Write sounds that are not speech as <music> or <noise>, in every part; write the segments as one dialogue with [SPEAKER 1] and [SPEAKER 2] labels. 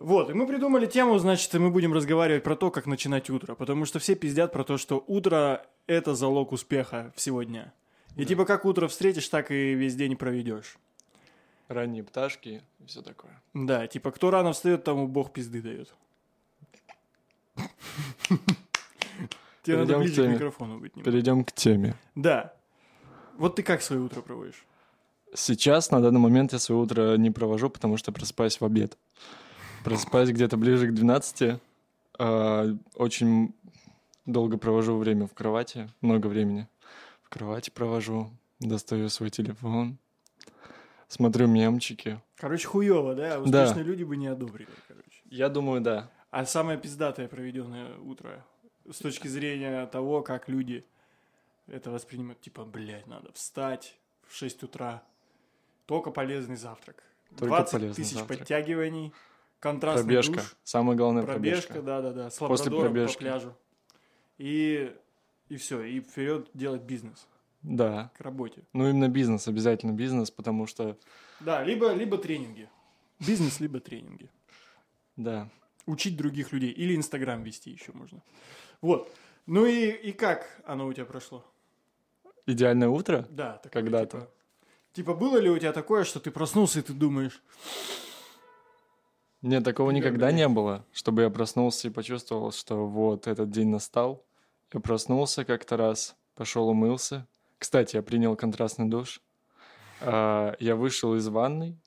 [SPEAKER 1] Вот, и мы придумали тему, значит, и мы будем разговаривать про то, как начинать утро. Потому что все пиздят про то, что утро – это залог успеха всего дня. И типа как утро встретишь, так и весь день проведешь.
[SPEAKER 2] Ранние пташки и все такое.
[SPEAKER 1] Да, типа кто рано встает, тому бог пизды дает. Тебе надо ближе к микрофону быть.
[SPEAKER 2] Перейдем к теме.
[SPEAKER 1] Да. Вот ты как свое утро проводишь?
[SPEAKER 2] Сейчас, на данный момент, я свое утро не провожу, потому что просыпаюсь в обед. Просыпаюсь где-то ближе к 12. а, Очень долго провожу время в кровати, много времени. В кровати провожу, достаю свой телефон, смотрю мемчики.
[SPEAKER 1] Короче, хуево, да? Успешные люди бы не одобрили, короче.
[SPEAKER 2] Я думаю, да.
[SPEAKER 1] А самое пиздатое проведенное утро с точки зрения того, как люди это воспринимают, типа, блядь, надо встать в 6 утра, только полезный завтрак.
[SPEAKER 2] Только
[SPEAKER 1] 20
[SPEAKER 2] полезный
[SPEAKER 1] тысяч
[SPEAKER 2] завтрак.
[SPEAKER 1] подтягиваний, контрастный
[SPEAKER 2] Пробежка.
[SPEAKER 1] душ,
[SPEAKER 2] Самое главное
[SPEAKER 1] пробежка,
[SPEAKER 2] пробежка.
[SPEAKER 1] да-да-да, с
[SPEAKER 2] После
[SPEAKER 1] лабрадором по
[SPEAKER 2] пробежки.
[SPEAKER 1] пляжу. И, и все, и вперед делать бизнес
[SPEAKER 2] Да.
[SPEAKER 1] к работе.
[SPEAKER 2] Ну, именно бизнес, обязательно бизнес, потому что,
[SPEAKER 1] Да, либо, либо тренинги. Бизнес, либо тренинги.
[SPEAKER 2] да,
[SPEAKER 1] Учить других людей. Или Инстаграм вести еще можно. Вот. Ну и, и как оно у тебя прошло?
[SPEAKER 2] идеальное утро.
[SPEAKER 1] Да,
[SPEAKER 2] Когда-то.
[SPEAKER 1] Типа, типа, было ли у тебя такое, что ты проснулся и ты думаешь,
[SPEAKER 2] Нет, такого никогда не было, чтобы я проснулся и почувствовал, что вот этот день настал. Я проснулся как-то раз, пошел умылся. Кстати, я принял контрастный душ. А, Я вышел из ванной.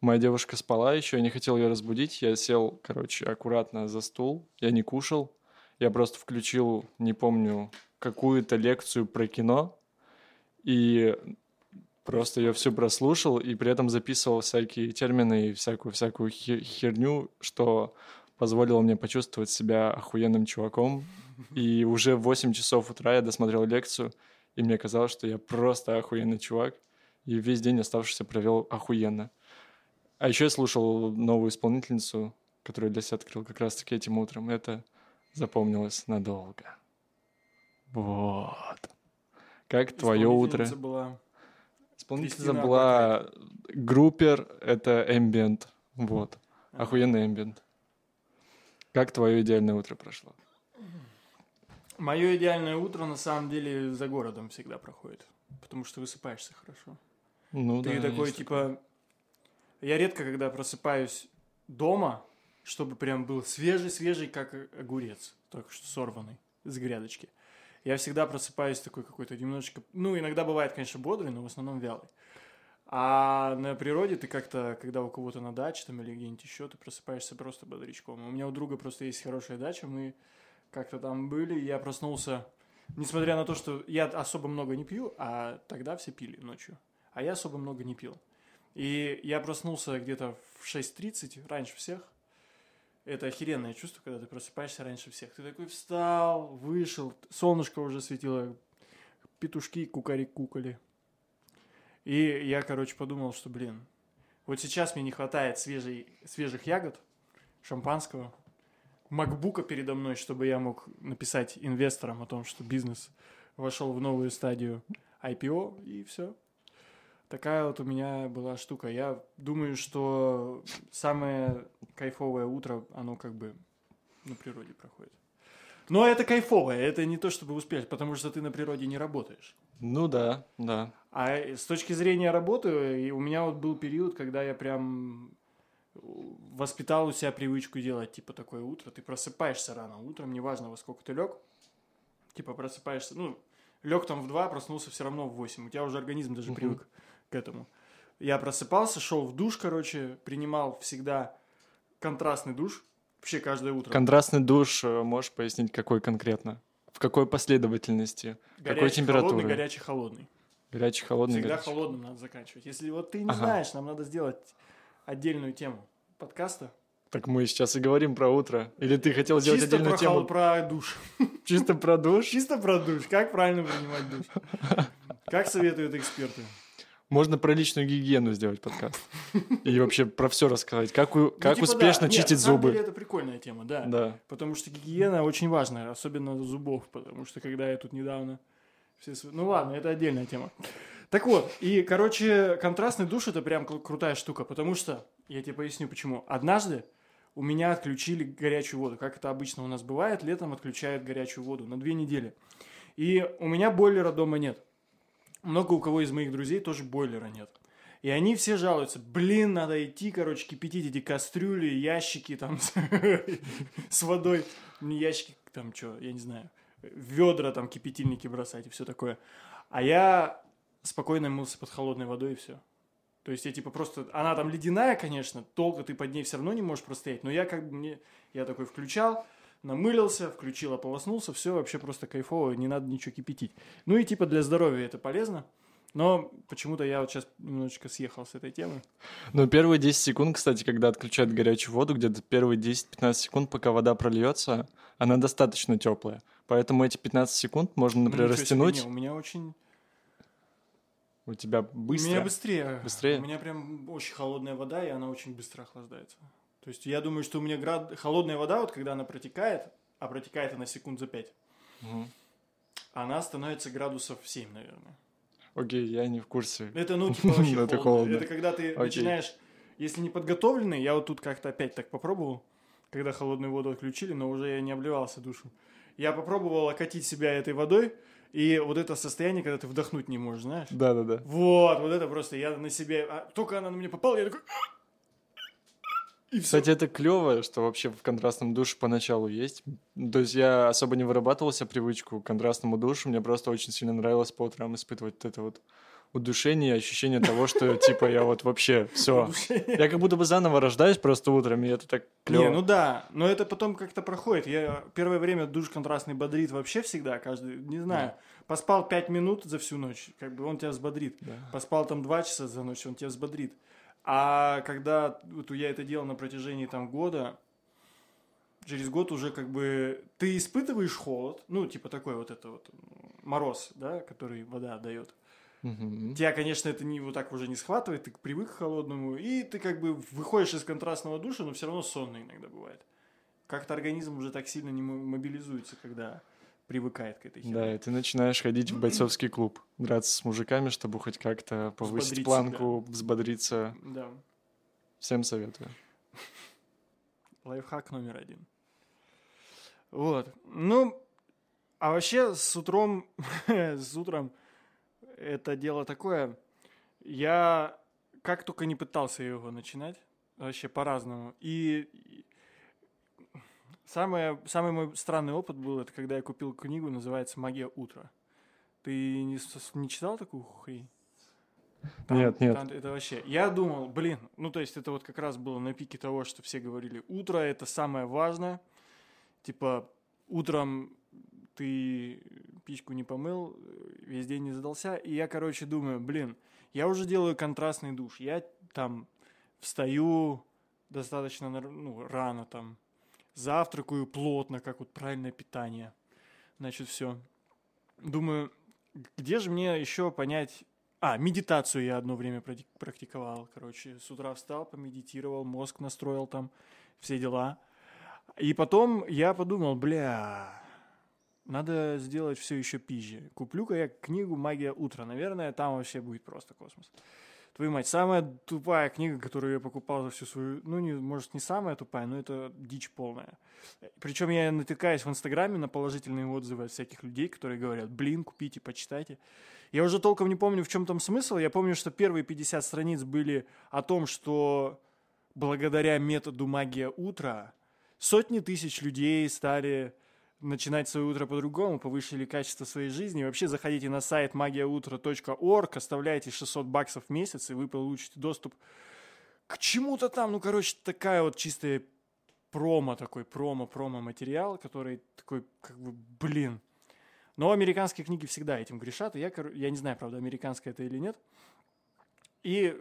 [SPEAKER 2] Моя девушка спала еще, я не хотел ее разбудить. Я сел, короче, аккуратно за стул. Я не кушал. Я просто включил, не помню, какую-то лекцию про кино. И просто ее всю прослушал и при этом записывал всякие термины и всякую-всякую хе- херню, что позволило мне почувствовать себя охуенным чуваком. И уже в 8 часов утра я досмотрел лекцию, и мне казалось, что я просто охуенный чувак. И весь день оставшийся провел охуенно. А еще я слушал новую исполнительницу, которую для себя открыл как раз-таки этим утром. Это запомнилось надолго. Вот. Как твое утро?
[SPEAKER 1] была...
[SPEAKER 2] Исполнительница
[SPEAKER 1] Кристина
[SPEAKER 2] была группер, это эмбиент. Вот.
[SPEAKER 1] Ага.
[SPEAKER 2] Охуенный эмбиент. Как твое идеальное утро прошло?
[SPEAKER 1] Мое идеальное утро, на самом деле, за городом всегда проходит. Потому что высыпаешься хорошо.
[SPEAKER 2] Ну
[SPEAKER 1] Ты
[SPEAKER 2] да,
[SPEAKER 1] такой, типа... Я редко, когда просыпаюсь дома, чтобы прям был свежий-свежий, как огурец, только что сорванный с грядочки. Я всегда просыпаюсь такой какой-то немножечко... Ну, иногда бывает, конечно, бодрый, но в основном вялый. А на природе ты как-то, когда у кого-то на даче там или где-нибудь еще, ты просыпаешься просто бодрячком. У меня у друга просто есть хорошая дача, мы как-то там были, я проснулся, несмотря на то, что я особо много не пью, а тогда все пили ночью, а я особо много не пил. И я проснулся где-то в 6.30, раньше всех. Это охеренное чувство, когда ты просыпаешься раньше всех. Ты такой встал, вышел, солнышко уже светило, петушки кукари-кукали. И я, короче, подумал, что, блин, вот сейчас мне не хватает свежей, свежих ягод, шампанского, макбука передо мной, чтобы я мог написать инвесторам о том, что бизнес вошел в новую стадию IPO, и все. Такая вот у меня была штука. Я думаю, что самое кайфовое утро, оно как бы на природе проходит. Но это кайфовое, это не то, чтобы успеть, потому что ты на природе не работаешь.
[SPEAKER 2] Ну да, да.
[SPEAKER 1] А с точки зрения работы, у меня вот был период, когда я прям воспитал у себя привычку делать, типа, такое утро. Ты просыпаешься рано утром, неважно, во сколько ты лег. Типа, просыпаешься, ну, лег там в 2, проснулся все равно в 8. У тебя уже организм даже
[SPEAKER 2] Мгм.
[SPEAKER 1] привык к этому. Я просыпался, шел в душ, короче, принимал всегда контрастный душ. Вообще каждое утро.
[SPEAKER 2] Контрастный душ, э, можешь пояснить, какой конкретно? В какой последовательности? какой
[SPEAKER 1] горячий,
[SPEAKER 2] температуры?
[SPEAKER 1] холодный, горячий, холодный.
[SPEAKER 2] Горячий, холодный,
[SPEAKER 1] Всегда
[SPEAKER 2] горячий.
[SPEAKER 1] холодным надо заканчивать. Если вот ты не
[SPEAKER 2] Ага.
[SPEAKER 1] знаешь, нам надо сделать отдельную тему подкаста.
[SPEAKER 2] Так мы сейчас и говорим про утро. Или ты хотел сделать
[SPEAKER 1] Чисто
[SPEAKER 2] отдельную
[SPEAKER 1] про,
[SPEAKER 2] тему
[SPEAKER 1] хол- про душ. <laughs>
[SPEAKER 2] чисто про душ?
[SPEAKER 1] Чисто про душ. Как правильно принимать душ? <laughs> Как советуют эксперты?
[SPEAKER 2] Можно про личную гигиену сделать подкаст. <laughs> И вообще про все рассказать. Как, у-
[SPEAKER 1] Ну,
[SPEAKER 2] как
[SPEAKER 1] типа,
[SPEAKER 2] успешно
[SPEAKER 1] да. Нет,
[SPEAKER 2] чистить
[SPEAKER 1] самом
[SPEAKER 2] зубы.
[SPEAKER 1] деле это прикольная тема, да.
[SPEAKER 2] Да.
[SPEAKER 1] Потому что гигиена очень важная, особенно зубов, потому что когда я тут недавно... Все... Ну ладно, это отдельная тема. Так вот, и, короче, контрастный душ это прям кру- крутая штука, потому что, я тебе поясню почему. Однажды у меня отключили горячую воду. Как это обычно у нас бывает, летом отключают горячую воду на две недели. И у меня бойлера дома нет. Много у кого из моих друзей тоже бойлера нет. И они все жалуются, блин, надо идти, короче, кипятить эти кастрюли, ящики там с, <laughs> водой. Ящики, там что, я не знаю, ведра там, кипятильники бросать и все такое. А я спокойно мылся под холодной водой и все. То есть я типа просто, она там ледяная, конечно, толко ты под ней все равно не можешь простоять, но я как бы мне, я такой включал, намылился, включил, ополоснулся, все вообще просто кайфово, не надо ничего кипятить. Ну и типа для здоровья это полезно. Но почему-то я вот сейчас немножечко съехал с этой темы.
[SPEAKER 2] Но первые 10 секунд, кстати, когда отключают горячую воду, где-то первые 10-15 секунд, пока вода прольется, она достаточно теплая. Поэтому эти 15 секунд можно, например,
[SPEAKER 1] Ну,
[SPEAKER 2] растянуть.
[SPEAKER 1] себе, не, у меня очень...
[SPEAKER 2] У тебя быстро.
[SPEAKER 1] У меня быстрее.
[SPEAKER 2] Быстрее?
[SPEAKER 1] У меня прям очень холодная вода, и она очень быстро охлаждается. То есть я думаю, что у меня град... холодная вода, вот когда она протекает, а протекает она секунд за 5,
[SPEAKER 2] Мгм.
[SPEAKER 1] она становится градусов 7, наверное.
[SPEAKER 2] Окей, я не в курсе.
[SPEAKER 1] Это, ну, типа, <laughs> вообще
[SPEAKER 2] Это
[SPEAKER 1] холодно.
[SPEAKER 2] холодно.
[SPEAKER 1] Это когда ты
[SPEAKER 2] Окей.
[SPEAKER 1] начинаешь, если не подготовленный, я вот тут как-то опять так попробовал, когда холодную воду отключили, но уже я не обливался душем. Я попробовал окатить себя этой водой, и вот это состояние, когда ты вдохнуть не можешь, знаешь?
[SPEAKER 2] Да-да-да.
[SPEAKER 1] Вот, вот это просто я на себе... а, только она на меня попала, я такой... И все.
[SPEAKER 2] Кстати, это клево, что вообще в контрастном душе поначалу есть. То есть я особо не вырабатывал себе привычку к контрастному душу. Мне просто очень сильно нравилось по утрам испытывать вот это вот удушение, ощущение того, что <laughs> типа я вот вообще все. Я как будто бы заново рождаюсь просто утром, и это так клево.
[SPEAKER 1] Не, ну да, но это потом как-то проходит. Я первое время душ контрастный бодрит вообще всегда, каждый, не знаю, поспал 5 минут за всю ночь, как бы он тебя взбодрит.
[SPEAKER 2] Да.
[SPEAKER 1] Поспал там 2 часа за ночь, он тебя взбодрит. А когда вот я это делал на протяжении там года, через год уже как бы ты испытываешь холод, ну типа такой вот это вот мороз, да, который вода дает.
[SPEAKER 2] Мгм.
[SPEAKER 1] Тебя, конечно, это не вот так уже не схватывает, ты привык к холодному, и ты как бы выходишь из контрастного душа, но все равно сонно иногда бывает. Как-то организм уже так сильно не мо- мобилизуется, когда привыкает к этой херне.
[SPEAKER 2] Да, и ты начинаешь ходить в бойцовский клуб, драться с мужиками, чтобы хоть как-то повысить
[SPEAKER 1] Взбодрить
[SPEAKER 2] планку, взбодриться.
[SPEAKER 1] Да.
[SPEAKER 2] Всем советую.
[SPEAKER 1] Лайфхак номер один. Вот. Ну, а вообще с утром, <laughs> с утром это дело такое. Я как только не пытался его начинать, вообще по-разному. И самое, самый мой странный опыт был, это когда я купил книгу, называется «Магия утра». Ты не, не читал такую хрень?
[SPEAKER 2] Нет, нет.
[SPEAKER 1] там это вообще. Я думал, блин, ну то есть это вот как раз было на пике того, что все говорили, утро это самое важное. Типа утром ты пичку не помыл, весь день не задался. И я, короче, думаю, блин, я уже делаю контрастный душ. Я там встаю достаточно ну, рано там, завтракаю плотно, как вот правильное питание. Значит, все. Думаю, где же мне еще понять... А, медитацию я одно время практиковал, короче. С утра встал, помедитировал, мозг настроил там, все дела. И потом я подумал, бля, надо сделать все еще пизже. Куплю-ка я книгу «Магия утра». Наверное, там вообще будет просто космос. Твою мать, самая тупая книга, которую я покупал за всю свою... Ну, не, может, не самая тупая, но это дичь полная. Причем я натыкаюсь в Инстаграме на положительные отзывы от всяких людей, которые говорят, блин, купите, почитайте. Я уже толком не помню, в чем там смысл. Я помню, что первые 50 страниц были о том, что благодаря методу «Магия утра» сотни тысяч людей стали начинать свое утро по-другому, повысили качество своей жизни. Вообще заходите на сайт magiautro.org, оставляйте 600 баксов в месяц, и вы получите доступ к чему-то там. Ну, короче, такая вот чистая промо такой, промо-промо материал, который такой, как бы, блин. Но американские книги всегда этим грешат, и я, я не знаю, правда, американская это или нет. И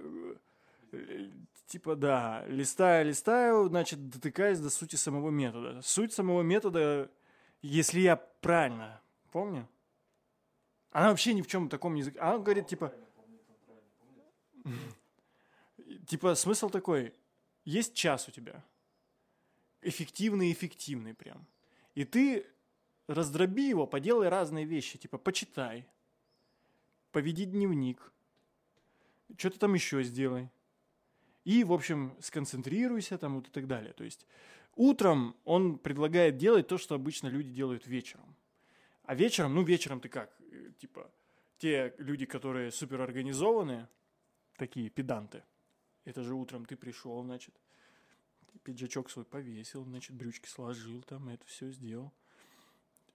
[SPEAKER 1] э, типа, да, листаю, листаю, значит, дотыкаюсь до сути самого метода. Суть самого метода, если я правильно помню, она вообще ни в чем таком не... зак- Она говорит, типа... <laughs> Типа, смысл такой, есть час у тебя, эффективный, эффективный прям. И ты раздроби его, поделай разные вещи, типа, почитай, поведи дневник, что-то там еще сделай. И, в общем, сконцентрируйся там вот и так далее. То есть утром он предлагает делать то, что обычно люди делают вечером. А вечером, ну вечером ты как? Э, типа, те люди, которые суперорганизованные, такие педанты, это же утром ты пришел, значит, пиджачок свой повесил, значит, брючки сложил, там это все сделал,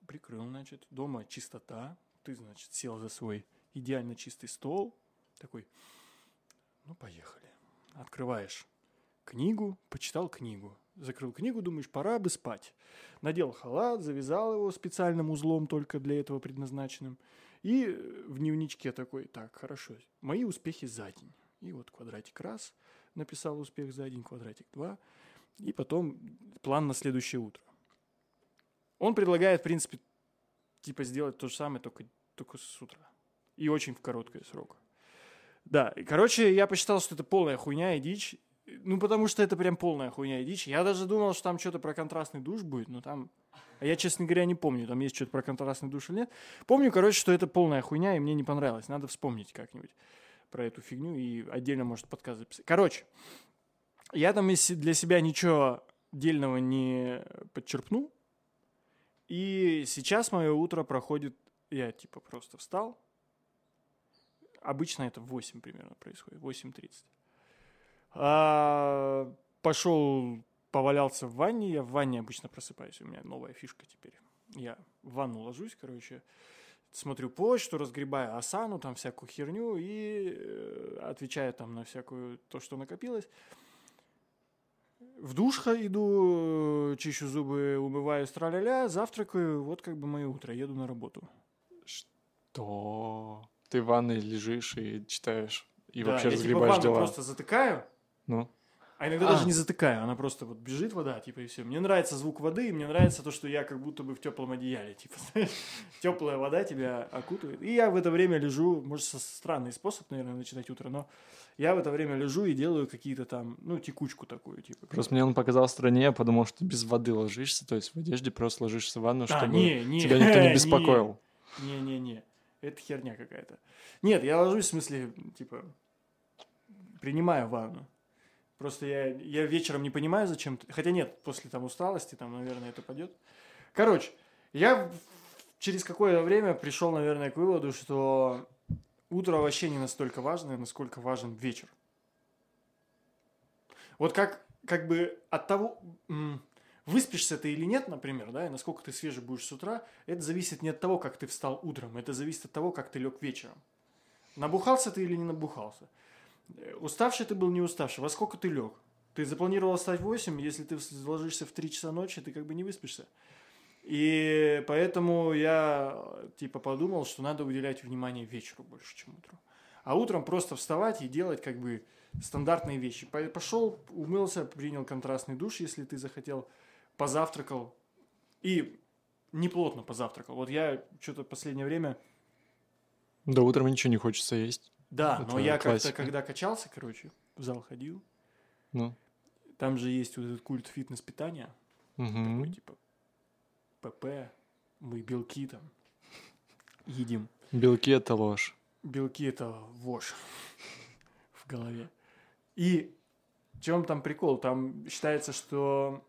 [SPEAKER 1] прикрыл, значит, дома чистота, ты, значит, сел за свой идеально чистый стол, такой, ну, поехали. Открываешь книгу, почитал книгу, закрыл книгу, думаешь, пора бы спать. Надел халат, завязал его специальным узлом, только для этого предназначенным. И в дневничке такой, так, хорошо, мои успехи за день. И вот квадратик раз, написал успех за день, квадратик два. И потом план на следующее утро. Он предлагает, в принципе, типа сделать то же самое, только, только с утра. И очень в короткий срок. Да, короче, я посчитал, что это полная хуйня и дичь. Ну, потому что это прям полная хуйня и дичь. Я даже думал, что там что-то про контрастный душ будет, но там... А я, честно говоря, не помню, там есть что-то про контрастный душ или нет. Помню, короче, что это полная хуйня, и мне не понравилось. Надо вспомнить как-нибудь про эту фигню и отдельно, может, подкаст записать. Короче, я там для себя ничего дельного не подчерпнул. И сейчас мое утро проходит... Я, типа, просто встал. Обычно это в 8 примерно происходит, 8.30. А, пошел, повалялся в ванне. Я в ванне обычно просыпаюсь. У меня новая фишка теперь. Я в ванну ложусь, короче, смотрю почту, разгребаю осану, там всякую херню и э, отвечаю там на всякую то, что накопилось. В душ иду, чищу зубы, умываю траля завтракаю, вот как бы мое утро, еду на работу.
[SPEAKER 2] Что? Ты в ванной лежишь и читаешь, и
[SPEAKER 1] да,
[SPEAKER 2] вообще
[SPEAKER 1] я
[SPEAKER 2] разгребаешь
[SPEAKER 1] типа
[SPEAKER 2] дела.
[SPEAKER 1] просто затыкаю,
[SPEAKER 2] Ну,
[SPEAKER 1] а иногда
[SPEAKER 2] А.
[SPEAKER 1] даже не затыкаю, она просто вот бежит вода, типа, и все. Мне нравится звук воды, и мне нравится то, что я как будто бы в теплом одеяле, типа, теплая вода тебя окутывает. И я в это время лежу, может, со- странный способ, наверное, начинать утро, но я в это время лежу и делаю какие-то там, ну, текучку такую, типа.
[SPEAKER 2] просто мне он показал стране, я подумал, что без воды ложишься, то есть в одежде просто ложишься в ванну,
[SPEAKER 1] А,
[SPEAKER 2] чтобы
[SPEAKER 1] не, не,
[SPEAKER 2] тебя никто не <laughs>
[SPEAKER 1] не.
[SPEAKER 2] беспокоил.
[SPEAKER 1] Не-не-не, это херня какая-то. Нет, я ложусь, в смысле, типа, принимаю ванну. Просто я, я вечером не понимаю, зачем... Хотя нет, после там усталости, там, наверное, это пойдет. Короче, я через какое-то время пришел, наверное, к выводу, что утро вообще не настолько важно, насколько важен вечер. Вот как, как бы от того, выспишься ты или нет, например, да, и насколько ты свежий будешь с утра, это зависит не от того, как ты встал утром, это зависит от того, как ты лег вечером. Набухался ты или не набухался. Э, Уставший ты был, не уставший. Во сколько ты лег? Ты запланировал встать в 8, если ты ложишься в 3 часа ночи, ты как бы не выспишься. И поэтому я э, типа подумал, что надо уделять внимание вечеру больше, чем утру. А утром просто вставать и делать как бы стандартные вещи. По- Пошел, умылся, принял контрастный душ, если ты захотел, позавтракал. И неплотно позавтракал. Вот я что-то последнее время
[SPEAKER 2] Да утром ничего не хочется есть.
[SPEAKER 1] Да,
[SPEAKER 2] Это
[SPEAKER 1] но я как-то, когда качался, короче, в зал ходил,
[SPEAKER 2] Ну,
[SPEAKER 1] там же есть вот этот культ фитнес-питания,
[SPEAKER 2] мгм.
[SPEAKER 1] такой, типа, ПП, мы белки там едим.
[SPEAKER 2] белки это ложь.
[SPEAKER 1] Белки это вошь <laughs> в голове. И в чем там прикол? Там считается, что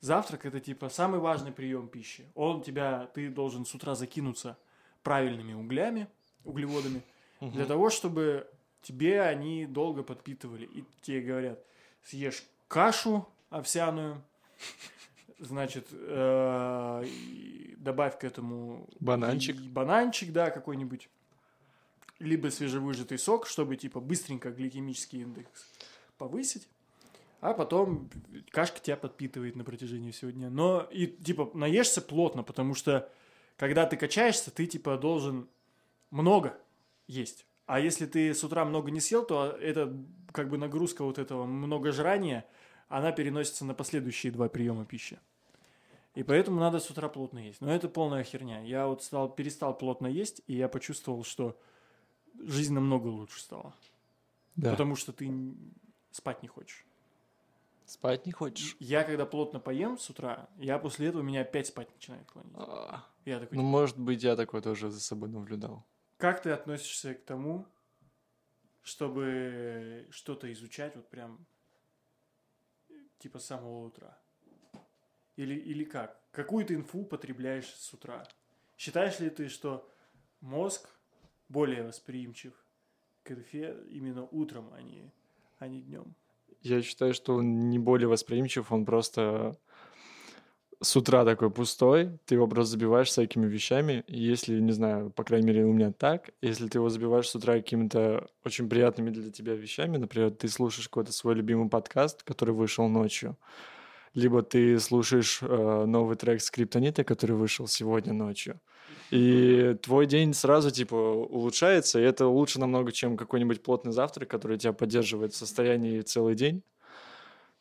[SPEAKER 1] завтрак это типа самый важный прием пищи. Он тебя, ты должен с утра закинуться правильными углями, углеводами, для того, чтобы тебе они долго подпитывали. И тебе говорят, съешь кашу овсяную, значит, э, добавь к этому
[SPEAKER 2] Бананчик.
[SPEAKER 1] бананчик, да, какой-нибудь, либо свежевыжатый сок, чтобы типа быстренько гликемический индекс повысить. А потом кашка тебя подпитывает на протяжении всего дня. Но и типа наешься плотно, потому что когда ты качаешься, ты типа должен много есть. А если ты с утра много не съел, то это как бы нагрузка вот этого много жрания, она переносится на последующие два приема пищи. И поэтому надо с утра плотно есть. Но это полная херня. Я вот стал, перестал плотно есть, и я почувствовал, что жизнь намного лучше стала.
[SPEAKER 2] Да.
[SPEAKER 1] Потому что ты спать не хочешь.
[SPEAKER 2] Спать не хочешь?
[SPEAKER 1] Я когда плотно поем с утра, я после этого меня опять спать начинает клонить.
[SPEAKER 2] А,
[SPEAKER 1] Я такой,
[SPEAKER 2] Ну, может быть, я такое тоже за собой наблюдал.
[SPEAKER 1] Как ты относишься к тому, чтобы что-то изучать вот прям типа с самого утра? Или, или как? Какую ты инфу потребляешь с утра? Считаешь ли ты, что мозг более восприимчив к инфе именно утром, а не, а не днем?
[SPEAKER 2] Я считаю, что он не более восприимчив, он просто с утра такой пустой, ты его просто забиваешь всякими вещами. Если, не знаю, по крайней мере, у меня так, если ты его забиваешь с утра какими-то очень приятными для тебя вещами, например, ты слушаешь какой-то свой любимый подкаст, который вышел ночью, либо ты слушаешь э, новый трек Скриптонита, который вышел сегодня ночью, и твой день сразу, типа, улучшается, и это лучше намного, чем какой-нибудь плотный завтрак, который тебя поддерживает в состоянии целый день.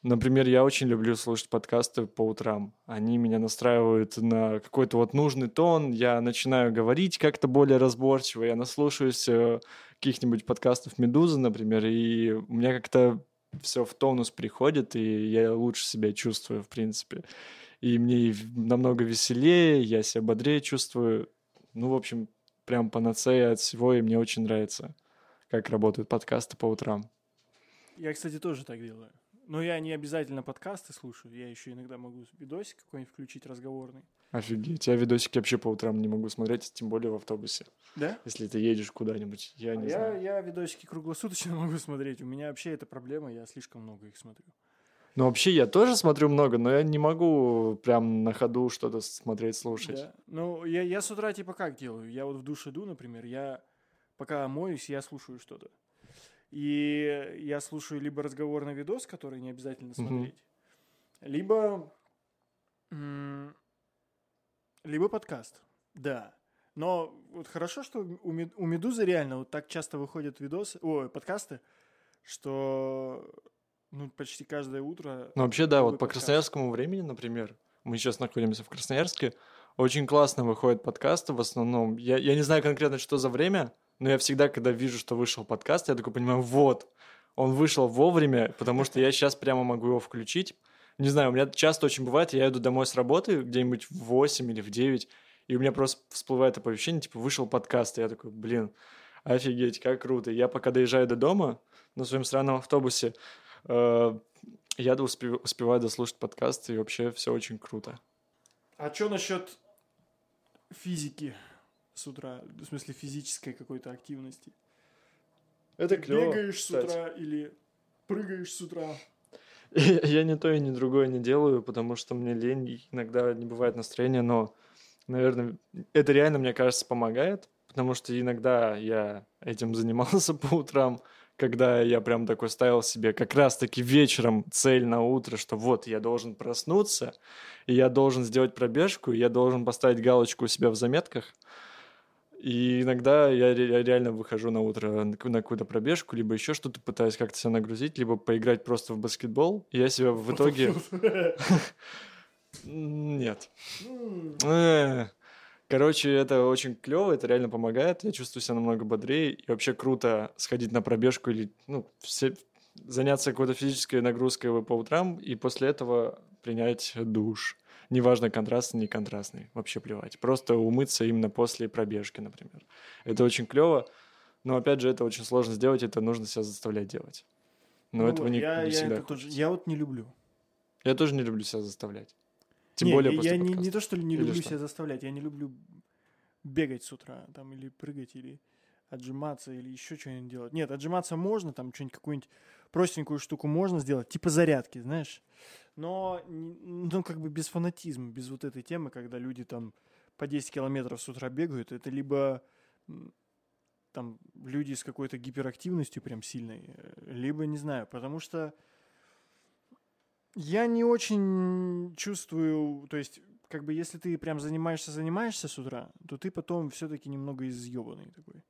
[SPEAKER 2] Например, я очень люблю слушать подкасты по утрам. Они меня настраивают на какой-то вот нужный тон. Я начинаю говорить как-то более разборчиво. Я наслушаюсь э, каких-нибудь подкастов «Медузы», например, и у меня как-то все в тонус приходит, и я лучше себя чувствую, в принципе. И мне намного веселее, я себя бодрее чувствую. Ну, в общем, прям панацея от всего, и мне очень нравится, как работают подкасты по утрам.
[SPEAKER 1] Я, кстати, тоже так делаю. Но я не обязательно подкасты слушаю, я еще иногда могу видосик какой-нибудь включить разговорный.
[SPEAKER 2] Офигеть, я видосики вообще по утрам не могу смотреть, тем более в автобусе.
[SPEAKER 1] Да?
[SPEAKER 2] Если ты едешь куда-нибудь, я не
[SPEAKER 1] а
[SPEAKER 2] знаю.
[SPEAKER 1] Я, я видосики круглосуточно <laughs> могу смотреть, у меня вообще это проблема, я слишком много их смотрю.
[SPEAKER 2] Ну, вообще, я тоже смотрю много, но я не могу прям на ходу что-то смотреть, слушать.
[SPEAKER 1] Да. Ну, я, я с утра типа как делаю? Я вот в душ иду, например, я пока моюсь, я слушаю что-то. И я слушаю либо разговорный видос, который не обязательно смотреть, mm-hmm. либо, либо подкаст. Да. Но вот хорошо, что у, Медузы реально вот так часто выходят видосы, о, подкасты, что ну, почти каждое утро.
[SPEAKER 2] Ну, вообще, да, вот по подкаст. красноярскому времени, например, мы сейчас находимся в Красноярске, очень классно выходят подкасты в основном. Я, я не знаю конкретно, что за время, но я всегда, когда вижу, что вышел подкаст, я такой понимаю, вот, он вышел вовремя, потому что я сейчас прямо могу его включить. Не знаю, у меня часто очень бывает, я иду домой с работы где-нибудь в 8 или в 9, и у меня просто всплывает оповещение, типа, вышел подкаст, и я такой, блин, офигеть, как круто. Я пока доезжаю до дома на своем странном автобусе, э, я успев, успеваю дослушать подкаст, и вообще все очень круто.
[SPEAKER 1] А что насчет физики? С утра, в смысле физической какой-то активности.
[SPEAKER 2] Это клево.
[SPEAKER 1] Бегаешь с утра или прыгаешь с утра. <laughs>
[SPEAKER 2] Я не то и не другое не делаю, потому что мне лень, иногда не бывает настроения, но, наверное, это реально, мне кажется, помогает, потому что иногда я этим <laughs> занимался по утрам, когда я прям такой ставил себе как раз-таки вечером цель на утро, что вот я должен проснуться, и я должен сделать пробежку, и я должен поставить галочку у себя в заметках – и иногда я, я реально выхожу на утро на какую-то пробежку, либо еще что-то пытаюсь как-то себя нагрузить, либо поиграть просто в баскетбол. И я себя в итоге... <laughs> Нет. Короче, это очень клево, это реально помогает. Я чувствую себя намного бодрее. И вообще круто сходить на пробежку или ну, все, заняться какой-то физической нагрузкой по утрам и после этого принять душ неважно, контрастный, не контрастный, вообще плевать. Просто умыться именно после пробежки, например. Это очень клево, но опять же, это очень сложно сделать, это нужно себя заставлять делать. Но ну, этого не,
[SPEAKER 1] я,
[SPEAKER 2] не
[SPEAKER 1] я всегда тоже, Я вот не люблю.
[SPEAKER 2] Я тоже не люблю себя заставлять. Тем
[SPEAKER 1] не,
[SPEAKER 2] более
[SPEAKER 1] я, после я не, не то, что не или люблю что? себя заставлять, я не люблю бегать с утра, там, или прыгать, или отжиматься, или еще что-нибудь делать. Нет, отжиматься можно, там, что-нибудь, какую-нибудь простенькую штуку можно сделать, типа зарядки, знаешь но ну, как бы без фанатизма, без вот этой темы, когда люди там по 10 километров с утра бегают, это либо там люди с какой-то гиперактивностью прям сильной, э, либо не знаю, потому что я не очень чувствую, то есть как бы если ты прям занимаешься, занимаешься с утра, то ты потом все-таки немного изъебанный такой.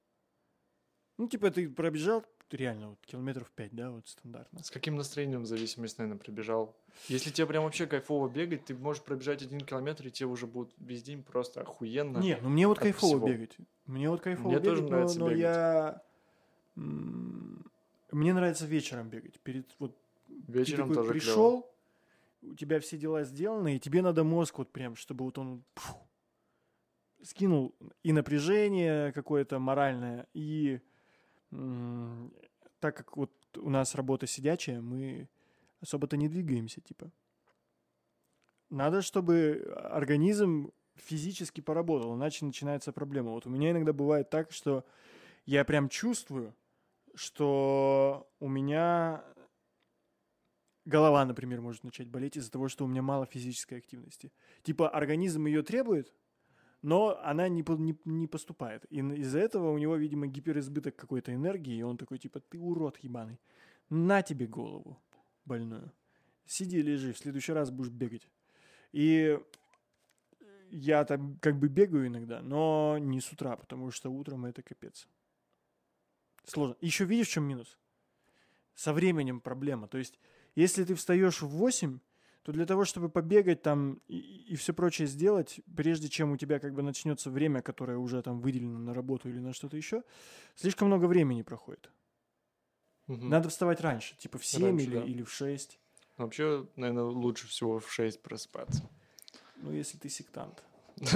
[SPEAKER 1] Ну, типа, ты пробежал реально вот километров 5, да, вот стандартно.
[SPEAKER 2] С каким настроением в зависимости, наверное, пробежал? Если тебе прям вообще кайфово бегать, ты можешь пробежать один километр, и тебе уже будет весь день просто охуенно.
[SPEAKER 1] Не, ну мне вот кайфово всего. бегать. Мне вот кайфово мне бегать, тоже нравится но, но бегать. я... Мне нравится вечером бегать. Перед вот
[SPEAKER 2] вечером ты такой тоже
[SPEAKER 1] пришел, клево. у тебя все дела сделаны, и тебе надо мозг вот прям, чтобы вот он фу, скинул и напряжение какое-то моральное, и так как вот у нас работа сидячая, мы особо-то не двигаемся, типа. Надо, чтобы организм физически поработал, иначе начинается проблема. Вот у меня иногда бывает так, что я прям чувствую, что у меня голова, например, может начать болеть из-за того, что у меня мало физической активности. Типа организм ее требует, но она не, не, не поступает. И из-за этого у него, видимо, гиперизбыток какой-то энергии, и он такой, типа, ты урод ебаный, на тебе голову больную. Сиди, лежи, в следующий раз будешь бегать. И я там как бы бегаю иногда, но не с утра, потому что утром это капец. Сложно. Еще видишь, в чем минус? Со временем проблема. То есть, если ты встаешь в 8, то для того, чтобы побегать там и, и все прочее сделать, прежде чем у тебя как бы начнется время, которое уже там выделено на работу или на что-то еще, слишком много времени проходит. Угу. Надо вставать раньше, типа в 7 раньше, или, да. или в 6.
[SPEAKER 2] Вообще, наверное, лучше всего в 6 просыпаться.
[SPEAKER 1] Ну, если ты сектант. <laughs>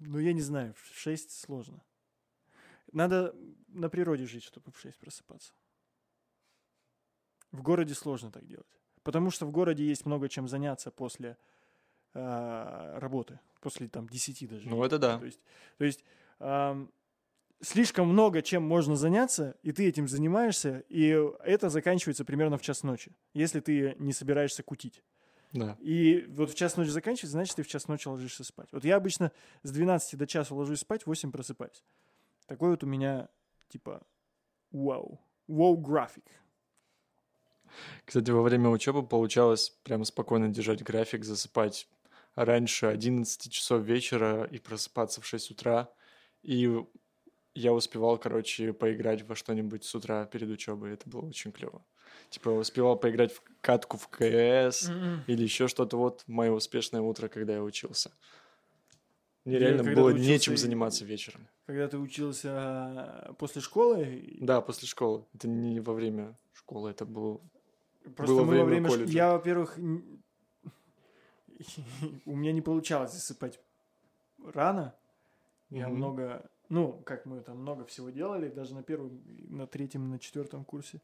[SPEAKER 1] Ну, я не знаю, в 6 сложно. Надо на природе жить, чтобы в 6 просыпаться. В городе сложно так делать. Потому что в городе есть много чем заняться после э, работы, после там 10 даже.
[SPEAKER 2] Ну, это да.
[SPEAKER 1] То есть, то есть э, слишком много чем можно заняться, и ты этим занимаешься, и это заканчивается примерно в час ночи, если ты не собираешься кутить.
[SPEAKER 2] Да.
[SPEAKER 1] И вот в час ночи заканчивается, значит, ты в час ночи ложишься спать. Вот я обычно с 12 до часа ложусь спать, в 8 просыпаюсь. Такой вот у меня, типа, вау. Вау график.
[SPEAKER 2] Кстати, во время учебы получалось прямо спокойно держать график, засыпать раньше 11 часов вечера и просыпаться в 6 утра. И я успевал, короче, поиграть во что-нибудь с утра перед учебой. Это было очень клево. Типа успевал поиграть в катку в КС mm-hmm. или еще что-то. Вот мое успешное утро, когда я учился. Мне реально было учился, нечем заниматься вечером.
[SPEAKER 1] Когда ты учился а, после школы?
[SPEAKER 2] Да, после школы. Это не во время школы, это было
[SPEAKER 1] Просто было мы время во время колледжа. Я, во-первых, <laughs> у меня не получалось засыпать рано. Я mm-hmm. много, ну, как мы там много всего делали, даже на первом, на третьем, на четвертом курсе.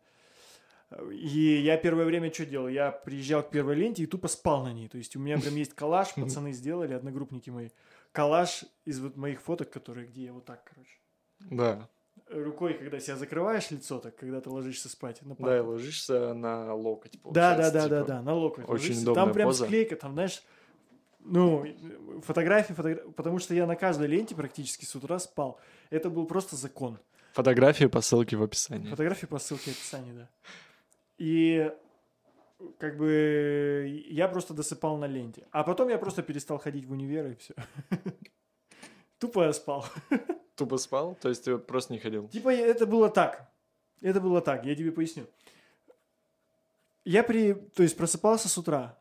[SPEAKER 1] И я первое время что делал? Я приезжал к первой ленте и тупо спал на ней. То есть у меня прям есть коллаж, <laughs> пацаны сделали, одногруппники мои. Коллаж из вот моих фоток, которые, где я вот так, короче.
[SPEAKER 2] Да
[SPEAKER 1] рукой, когда себя закрываешь лицо, так когда ты ложишься спать.
[SPEAKER 2] На да, и ложишься на локоть.
[SPEAKER 1] Да, да, да, типа. да, да, на локоть.
[SPEAKER 2] Очень ложишься. удобная
[SPEAKER 1] Там прям
[SPEAKER 2] поза.
[SPEAKER 1] склейка, там, знаешь, ну, фотографии, фотографии, потому что я на каждой ленте практически с утра спал. Это был просто закон.
[SPEAKER 2] Фотографии по ссылке в описании.
[SPEAKER 1] Фотографии по ссылке в описании, да. И как бы я просто досыпал на ленте. А потом я просто перестал ходить в универ и все. <laughs> Тупо я спал. <laughs>
[SPEAKER 2] Тупо спал? То есть ты просто не ходил?
[SPEAKER 1] Типа это было так. Это было так, я тебе поясню. Я при... То есть просыпался с утра.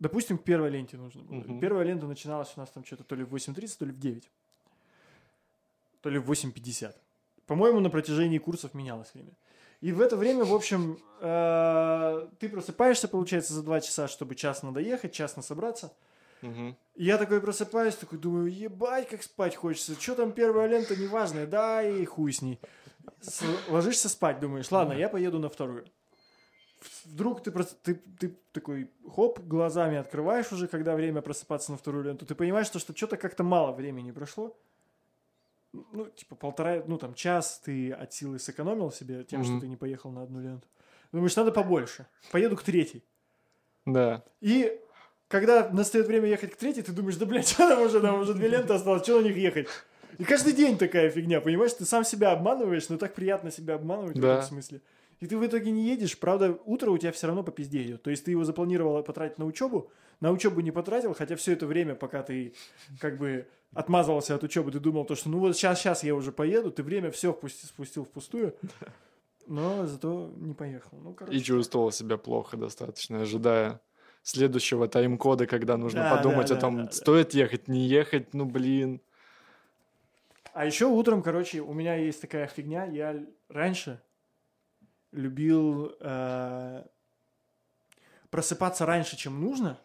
[SPEAKER 1] Допустим, к первой ленте нужно было. Угу. Первая лента начиналась у нас там что-то то ли в 8.30, то ли в 9. То ли в 8.50. По-моему, на протяжении курсов менялось время. И в это время, в общем, э, ты просыпаешься, получается, за два часа, чтобы час надо ехать, час на собраться.
[SPEAKER 2] Угу.
[SPEAKER 1] Я такой просыпаюсь, такой думаю, ебать, как спать хочется. Что там первая лента, неважно, да и хуй с ней. Ложишься спать, думаешь, ладно, я поеду на вторую. Вдруг ты, ты, ты такой, хоп, глазами открываешь уже, когда время просыпаться на вторую ленту. Ты понимаешь, что, что что-то как-то мало времени прошло. Ну, типа полтора, ну там час ты от силы сэкономил себе тем, mm что ты не поехал на одну ленту. Думаешь, надо побольше. Поеду к третьей.
[SPEAKER 2] Да.
[SPEAKER 1] И когда настает время ехать к третьей, ты думаешь, да, блядь, <laughs> что там уже, там уже две ленты осталось, что на них ехать? И каждый день такая фигня, понимаешь? Ты сам себя обманываешь, но так приятно себя обманывать да. в этом смысле. И ты в итоге не едешь, правда, утро у тебя все равно по пизде идет. То есть ты его запланировал потратить на учебу, на учебу не потратил, хотя все это время, пока ты как бы отмазывался от учебы, ты думал то, что ну вот сейчас, сейчас я уже поеду, ты время все впустил, спустил впустую. Но зато не поехал. Ну,
[SPEAKER 2] короче, И чувствовал себя плохо достаточно, ожидая следующего тайм-кода, когда нужно да, подумать да, о том, да, стоит да. ехать, не ехать, ну блин.
[SPEAKER 1] А еще утром, короче, у меня есть такая фигня. Я раньше любил э, просыпаться раньше, чем нужно,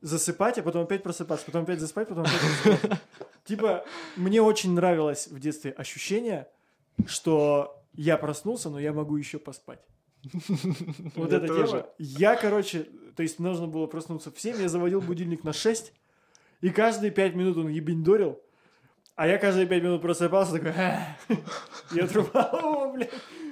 [SPEAKER 1] засыпать, а потом опять просыпаться, потом опять засыпать, потом опять засыпать. Типа, мне очень нравилось в детстве ощущение, что я проснулся, но я могу еще поспать. Вот
[SPEAKER 2] Я тоже.
[SPEAKER 1] тема. Я, короче, то есть нужно было проснуться в 7, я заводил будильник на 6, и каждые 5 минут он ебендорил, а я каждые 5 минут просыпался такой, и отрубал <laughs> <laughs> блядь,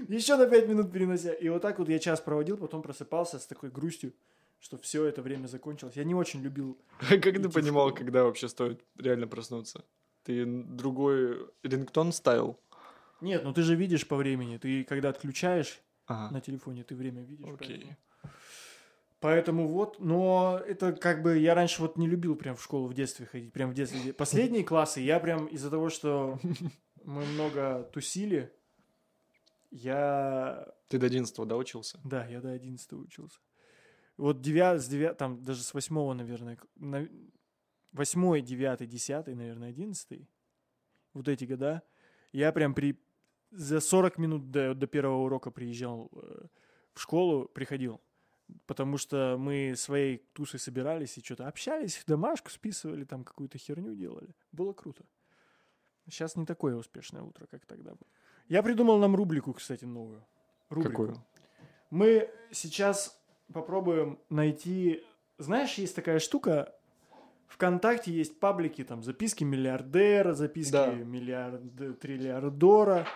[SPEAKER 1] еще на 5 минут перенося. И вот так вот я час проводил, потом просыпался с такой грустью, что все это время закончилось. Я не очень любил
[SPEAKER 2] А <laughs> как ты понимал, когда вообще стоит реально проснуться? Ты другой рингтон ставил?
[SPEAKER 1] Нет, ну ты же видишь по времени. Ты когда отключаешь
[SPEAKER 2] Ага.
[SPEAKER 1] на телефоне, ты время видишь.
[SPEAKER 2] Окей.
[SPEAKER 1] поэтому. Поэтому вот, но это как бы я раньше вот не любил прям в школу в детстве ходить, прям в детстве. <laughs> Последние классы я прям из-за того, что мы много тусили, я,
[SPEAKER 2] Ты до 11 да, учился?
[SPEAKER 1] да, я до 11 учился. Вот 9, с 9, там даже с 8, наверное, на, 8, 9, 10, наверное, 11, вот эти года, я прям при, за 40 минут до, до первого урока приезжал э, в школу, приходил. Потому что мы своей тусой собирались и что-то общались, домашку списывали, там какую-то херню делали. Было круто. Сейчас не такое успешное утро, как тогда было. Я придумал нам рубрику, кстати, новую. Рубрику.
[SPEAKER 2] Какую?
[SPEAKER 1] Мы сейчас попробуем найти... Знаешь, есть такая штука, ВКонтакте есть паблики, там, записки миллиардера, записки
[SPEAKER 2] Да.
[SPEAKER 1] миллиард... триллиардора